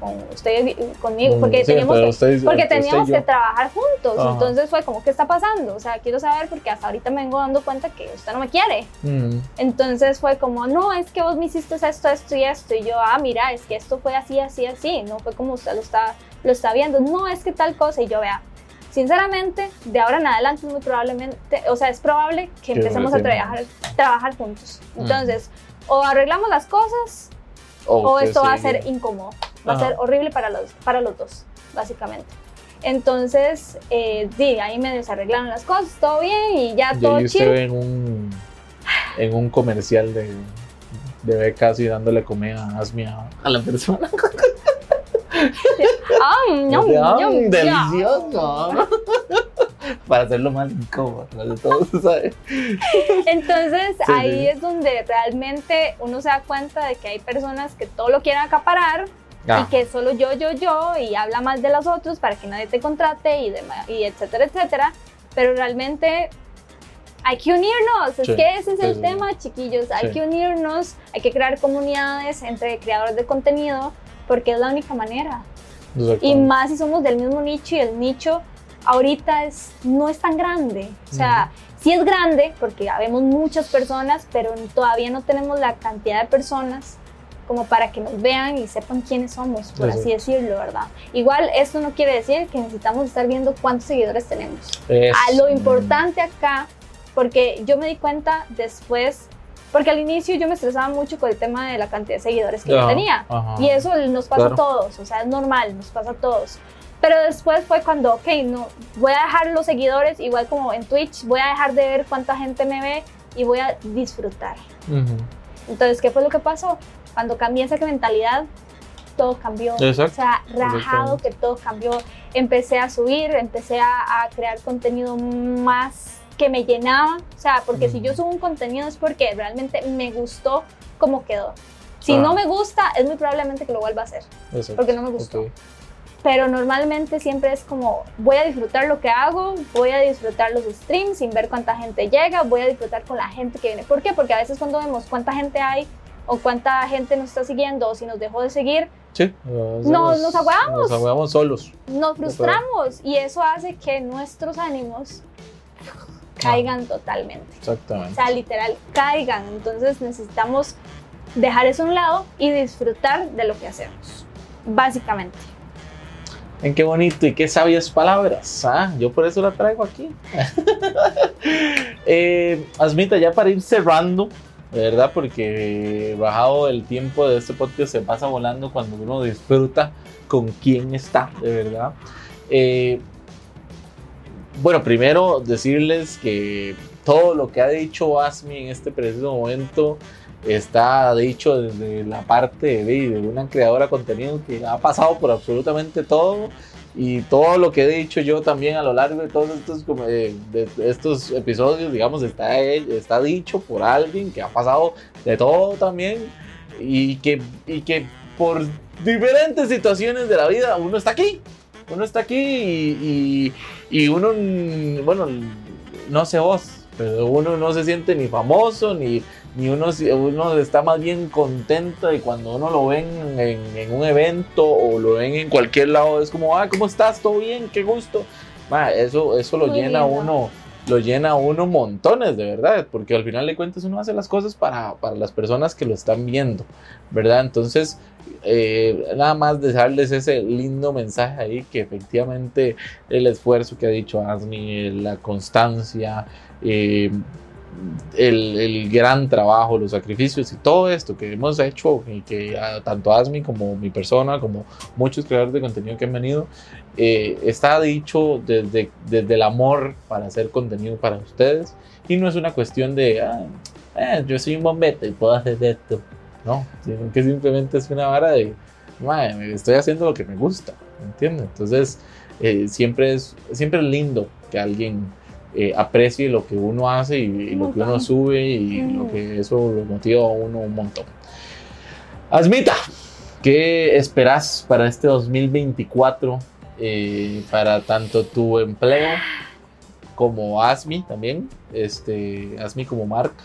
con usted, conmigo, porque Mm, Sí, teníamos que usted- porque teníamos que trabajar juntos. Ajá. Entonces fue como, ¿qué está pasando? O sea, quiero saber porque hasta ahorita me vengo dando cuenta que usted no me quiere. Mm, Entonces fue como, no, es que vos me hiciste esto, esto y esto. Y yo, ah, mira, es que esto fue así, así, así. No fue como usted lo está, lo está viendo. No, es que tal cosa. Y yo, vea, sinceramente, de ahora en adelante es muy probablemente, o sea, es probable que empecemos a trabajar, trabajar juntos. Mm. Entonces, o arreglamos las cosas o esto va a ser incómodo, va a ser horrible para los, para los dos, básicamente. Entonces, eh, sí, ahí me desarreglaron las cosas, todo bien y ya Y todo ahí usted chido. ve en un, en un comercial de, de becas y dándole comida a Asmi a, a la persona. ¡Ah, ñam, delicioso! Para hacerlo más incómodo, de todo, ¿sabes? Entonces, Sí, ahí sí. es donde realmente uno se da cuenta de que hay personas que todo lo quieren acaparar Ah, y que solo yo, yo, yo, y habla mal de los otros para que nadie te contrate y, y etcétera, etcétera. Pero realmente hay que unirnos, es Sí, que ese es el sí, tema, chiquillos. Hay Sí. que unirnos, hay que crear comunidades entre creadores de contenido, porque es la única manera. Y más si somos del mismo nicho y el nicho ahorita es, no es tan grande. O sea, sí es grande porque habemos muchas personas, pero todavía no tenemos la cantidad de personas como para que nos vean y sepan quiénes somos, por Exacto. así decirlo, ¿verdad? Igual esto no quiere decir que necesitamos estar viendo cuántos seguidores tenemos. Es- A lo importante acá, porque yo me di cuenta después, porque al inicio yo me estresaba mucho con el tema de la cantidad de seguidores que yo Ajá, tenía. ajá. Y eso nos pasa Claro. a todos, o sea, es normal, nos pasa a todos. Pero después fue cuando, ok, no, voy a dejar los seguidores, igual como en Twitch, voy a dejar de ver cuánta gente me ve y voy a disfrutar. Ujú. Entonces, ¿qué fue lo que pasó? Cuando cambié esa mentalidad, todo cambió. Exacto. O sea, rajado que todo cambió. Empecé a subir, empecé a, a crear contenido más que me llenaba. O sea, porque si Mm. yo subo un contenido es porque realmente me gustó cómo quedó. Si Ah. no me gusta, es muy probablemente que lo vuelva a hacer. Exacto. porque no me gustó. Ok. Pero normalmente siempre es como, voy a disfrutar lo que hago, voy a disfrutar los streams sin ver cuánta gente llega, voy a disfrutar con la gente que viene. ¿Por qué? Porque a veces cuando vemos cuánta gente hay o cuánta gente nos está siguiendo o si nos dejó de seguir, Sí. Nos- nos aguamos. Nos aguamos solos. nos frustramos y eso hace que nuestros ánimos caigan totalmente. O Exactamente. sea, literal, caigan. Entonces necesitamos dejar eso a un lado y disfrutar de lo que hacemos. Básicamente. En qué bonito y qué sabias palabras. Ah, yo por eso la traigo aquí. eh, Asmita, ya para ir cerrando, de verdad, porque bajado el tiempo de este podcast se pasa volando cuando uno disfruta con quién está, de verdad. Eh, bueno, primero decirles que todo lo que ha dicho Asmi en este preciso momento está dicho desde la parte de, de una creadora de contenido que ha pasado por absolutamente todo. Y todo lo que he dicho yo también a lo largo de todos estos, eh, de estos episodios, digamos, está, está dicho por alguien que ha pasado de todo también. Y que, y que por diferentes situaciones de la vida uno está aquí, uno está aquí y, y, y uno, mm, bueno, no sé vos, pero uno no se siente ni famoso ni ni uno, uno está más bien contento y cuando uno lo ven en, en, un evento o lo ven en cualquier lado es como, ah, ¿cómo estás? ¿Todo bien? Qué gusto. Ma, eso, eso lo Muy llena lindo. uno, lo llena uno montones, de verdad, porque al final de cuentas uno hace las cosas para, para las personas que lo están viendo, ¿verdad? Entonces, eh, nada más dejarles ese lindo mensaje ahí que efectivamente el esfuerzo que ha dicho Asmi, la constancia, eh, el, el, gran trabajo, los sacrificios y todo esto que hemos hecho y que a, tanto Asmi como mi persona, como muchos creadores de contenido que han venido, eh, está dicho desde, desde el amor para hacer contenido para ustedes y no es una cuestión de, ah, eh, yo soy un bombete y puedo hacer esto, no, sino que simplemente es una vara de, estoy haciendo lo que me gusta, ¿entiendes? Entonces, eh, siempre, es, siempre es lindo que alguien eh, aprecie lo que uno hace y, y lo que uno sube y lo que eso lo motiva a uno un montón. Asmita, ¿qué esperas para este 2024? eh, para tanto tu empleo como Asmi también, este, Asmi como marca.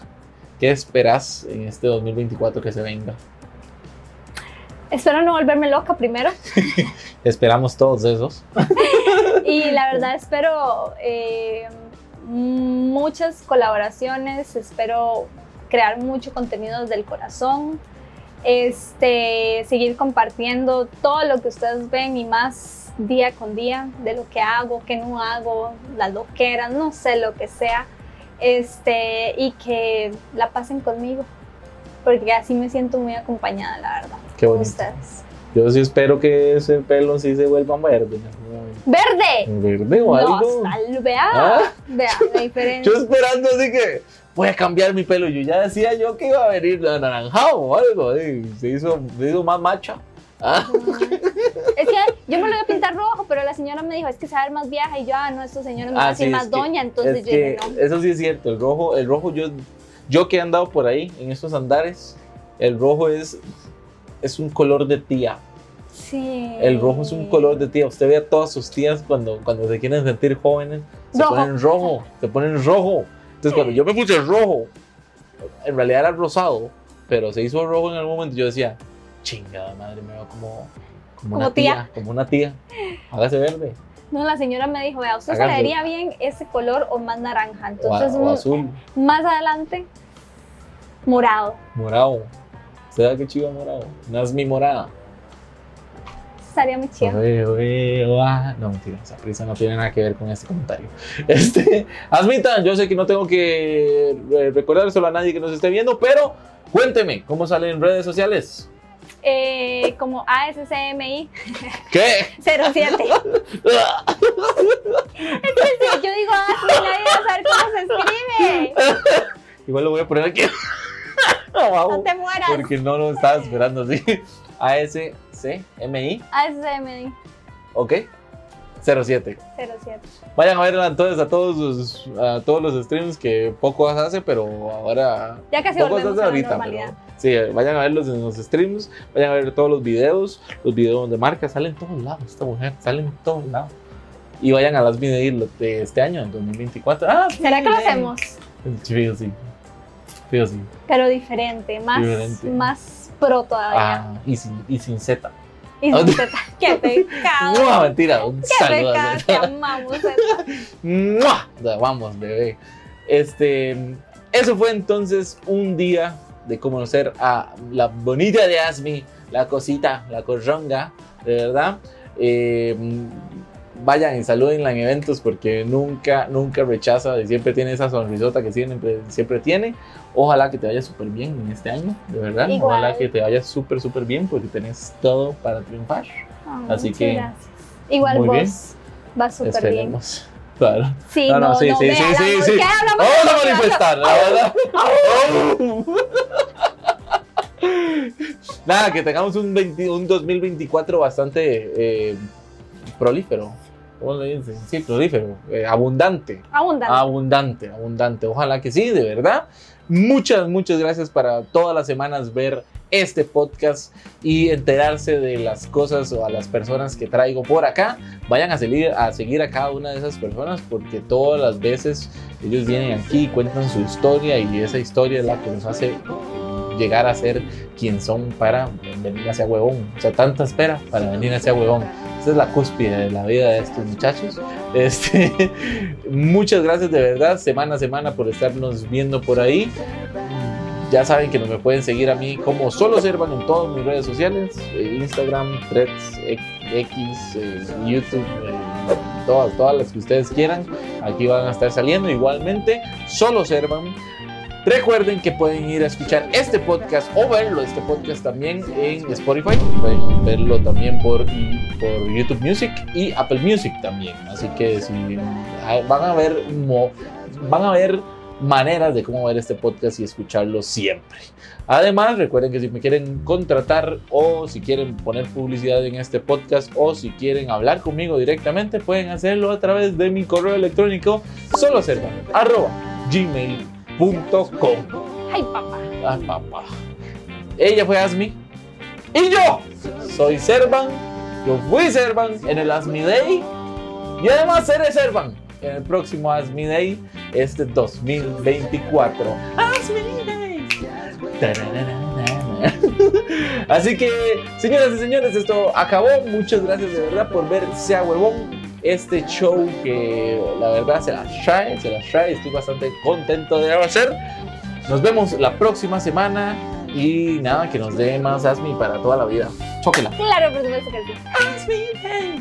¿Qué esperas en este 2024 que se venga? Espero no volverme loca primero. Esperamos todos esos. Y la verdad espero eh, muchas colaboraciones, espero crear mucho contenido desde el corazón, este, seguir compartiendo todo lo que ustedes ven y más día con día de lo que hago, que no hago, las loqueras, no sé lo que sea, este, y que la pasen conmigo, porque así me siento muy acompañada, la verdad, Qué con ustedes. Yo sí espero que ese pelo sí se vuelva verde. ¡Verde! ¿Verde o algo? No, vea, ¿Ah? vea la diferencia. Yo esperando así que voy a cambiar mi pelo. Yo ya decía yo que iba a venir anaranjado o algo. eh, Se hizo, se hizo más macha. Ah, Es que yo me lo iba a pintar rojo, pero la señora me dijo, es que se va a ver más vieja. Y yo, ah, no, estos señores me van a Ah, decir sí, más que- doña. Entonces es yo dije, no. Eso sí es cierto. El rojo, el rojo yo, yo que he andado por ahí en estos andares, el rojo es, es un color de tía. Sí. El rojo es un color de tía. Usted ve a todas sus tías cuando, cuando se quieren sentir jóvenes, se Rojo. ponen rojo, se ponen rojo. Entonces cuando yo me puse rojo, en realidad era rosado, pero se hizo rojo en algún momento. Yo decía, chingada madre, me veo como, como, una tía. tía. como una tía. Hágase verde No, la señora me dijo, vea, usted se le vería bien ese color o más naranja. Entonces, o azul, más adelante, morado. morado. ¿Se da que chiva morado? No es mi morada. Estaría muy chido. No, mentira, esa prisa no tiene nada que ver con este comentario. Este, Asmita, yo sé que no tengo que eh, recordárselo a nadie que nos esté viendo, pero cuénteme, ¿cómo sale en redes sociales? Eh, como ASCMI ¿Qué? 07. Si yo digo así, nadie va a saber cómo se escribe. Igual lo voy a poner aquí. No te mueras. porque no lo estaba esperando así. ASCMI, ASCMI ok. 07. 07. Vayan a ver entonces a todos los, a todos los streams que poco hace, pero ahora Ya casi Poco volvemos hace a la ahorita, normalidad. pero sí, vayan a verlos en los streams, vayan a ver todos los videos, los videos de marca, salen en todos lados esta mujer, salen en todos lados. Y vayan a las videos de este año, en 2024. Ah, ¿Será que lo hacemos? Sí, sí. Pero diferente, más, Diferente. más pro todavía. Ah, y sin, y sin Z. Y sin Z. ¡Qué pecado! No, mentira, un ¡Qué saludo. pecado! Te amamos, Z. ¡Mua! O sea, Vamos, bebé. Este, eso fue entonces un día de conocer a la bonita de Asmi, la cosita, la corronga, de verdad. Eh, vayan y salúdenla en eventos porque nunca, nunca rechaza y siempre tiene esa sonrisota que siempre, siempre tiene. Ojalá que te vaya súper bien en este año, de verdad. Igual. Ojalá que te vaya súper, súper bien porque tenés todo para triunfar. Ah, Así que, gracias. Igual muy vos bien. vas súper bien. Esperemos. Claro. Sí, No, no, no, no, sí, sí, vea, sí, sí, sí. Vamos a manifestar, la verdad. Nada, que tengamos un, 20 un 2024 bastante eh, prolífero. ¿Cómo le dicen? Sí, prolífero. eh, abundante. Abundante. Abundante, abundante. Ojalá que sí, de verdad. Muchas, muchas gracias para todas las semanas ver este podcast y enterarse de las cosas o a las personas que traigo por acá. Vayan a seguir, a seguir a cada una de esas personas porque todas las veces ellos vienen aquí y cuentan su historia y esa historia es la que nos hace llegar a ser quien son para venir hacia huevón. O sea, tanta espera para venir hacia huevón. Esa es la cúspide de la vida de estos muchachos. Este, muchas gracias de verdad, semana a semana, por estarnos viendo por ahí. Ya saben que me pueden seguir a mí como solo Servan en todas mis redes sociales: eh, Instagram, Threads, X, eh, YouTube, eh, todas, todas las que ustedes quieran. Aquí van a estar saliendo. Igualmente, solo Servan. Recuerden que pueden ir a escuchar este podcast o verlo, este podcast también en Spotify. Pueden verlo también por, por YouTube Music y Apple Music también. Así que si ah, van a ver van a ver maneras de cómo ver este podcast y escucharlo siempre. Además, recuerden que si me quieren contratar o si quieren poner publicidad en este podcast o si quieren hablar conmigo directamente, pueden hacerlo a través de mi correo electrónico solo gmail.com. Ay, papá. Ay, papá. Ella fue Asmi. Y yo soy Servan. Yo fui Servan en el Asmi Day. Y además seré Servan en el próximo Asmi Day, este 2024. Asmi Day. Así que, señoras y señores, esto acabó. Muchas gracias de verdad por ver Sea Huevón. Este show que la verdad se la trae, se la trae. Estoy bastante contento de hacer. Nos vemos la próxima semana. Y nada, que nos dé más Asmi para toda la vida. Chóquela. Claro, por supuesto que sí. Asmi Day.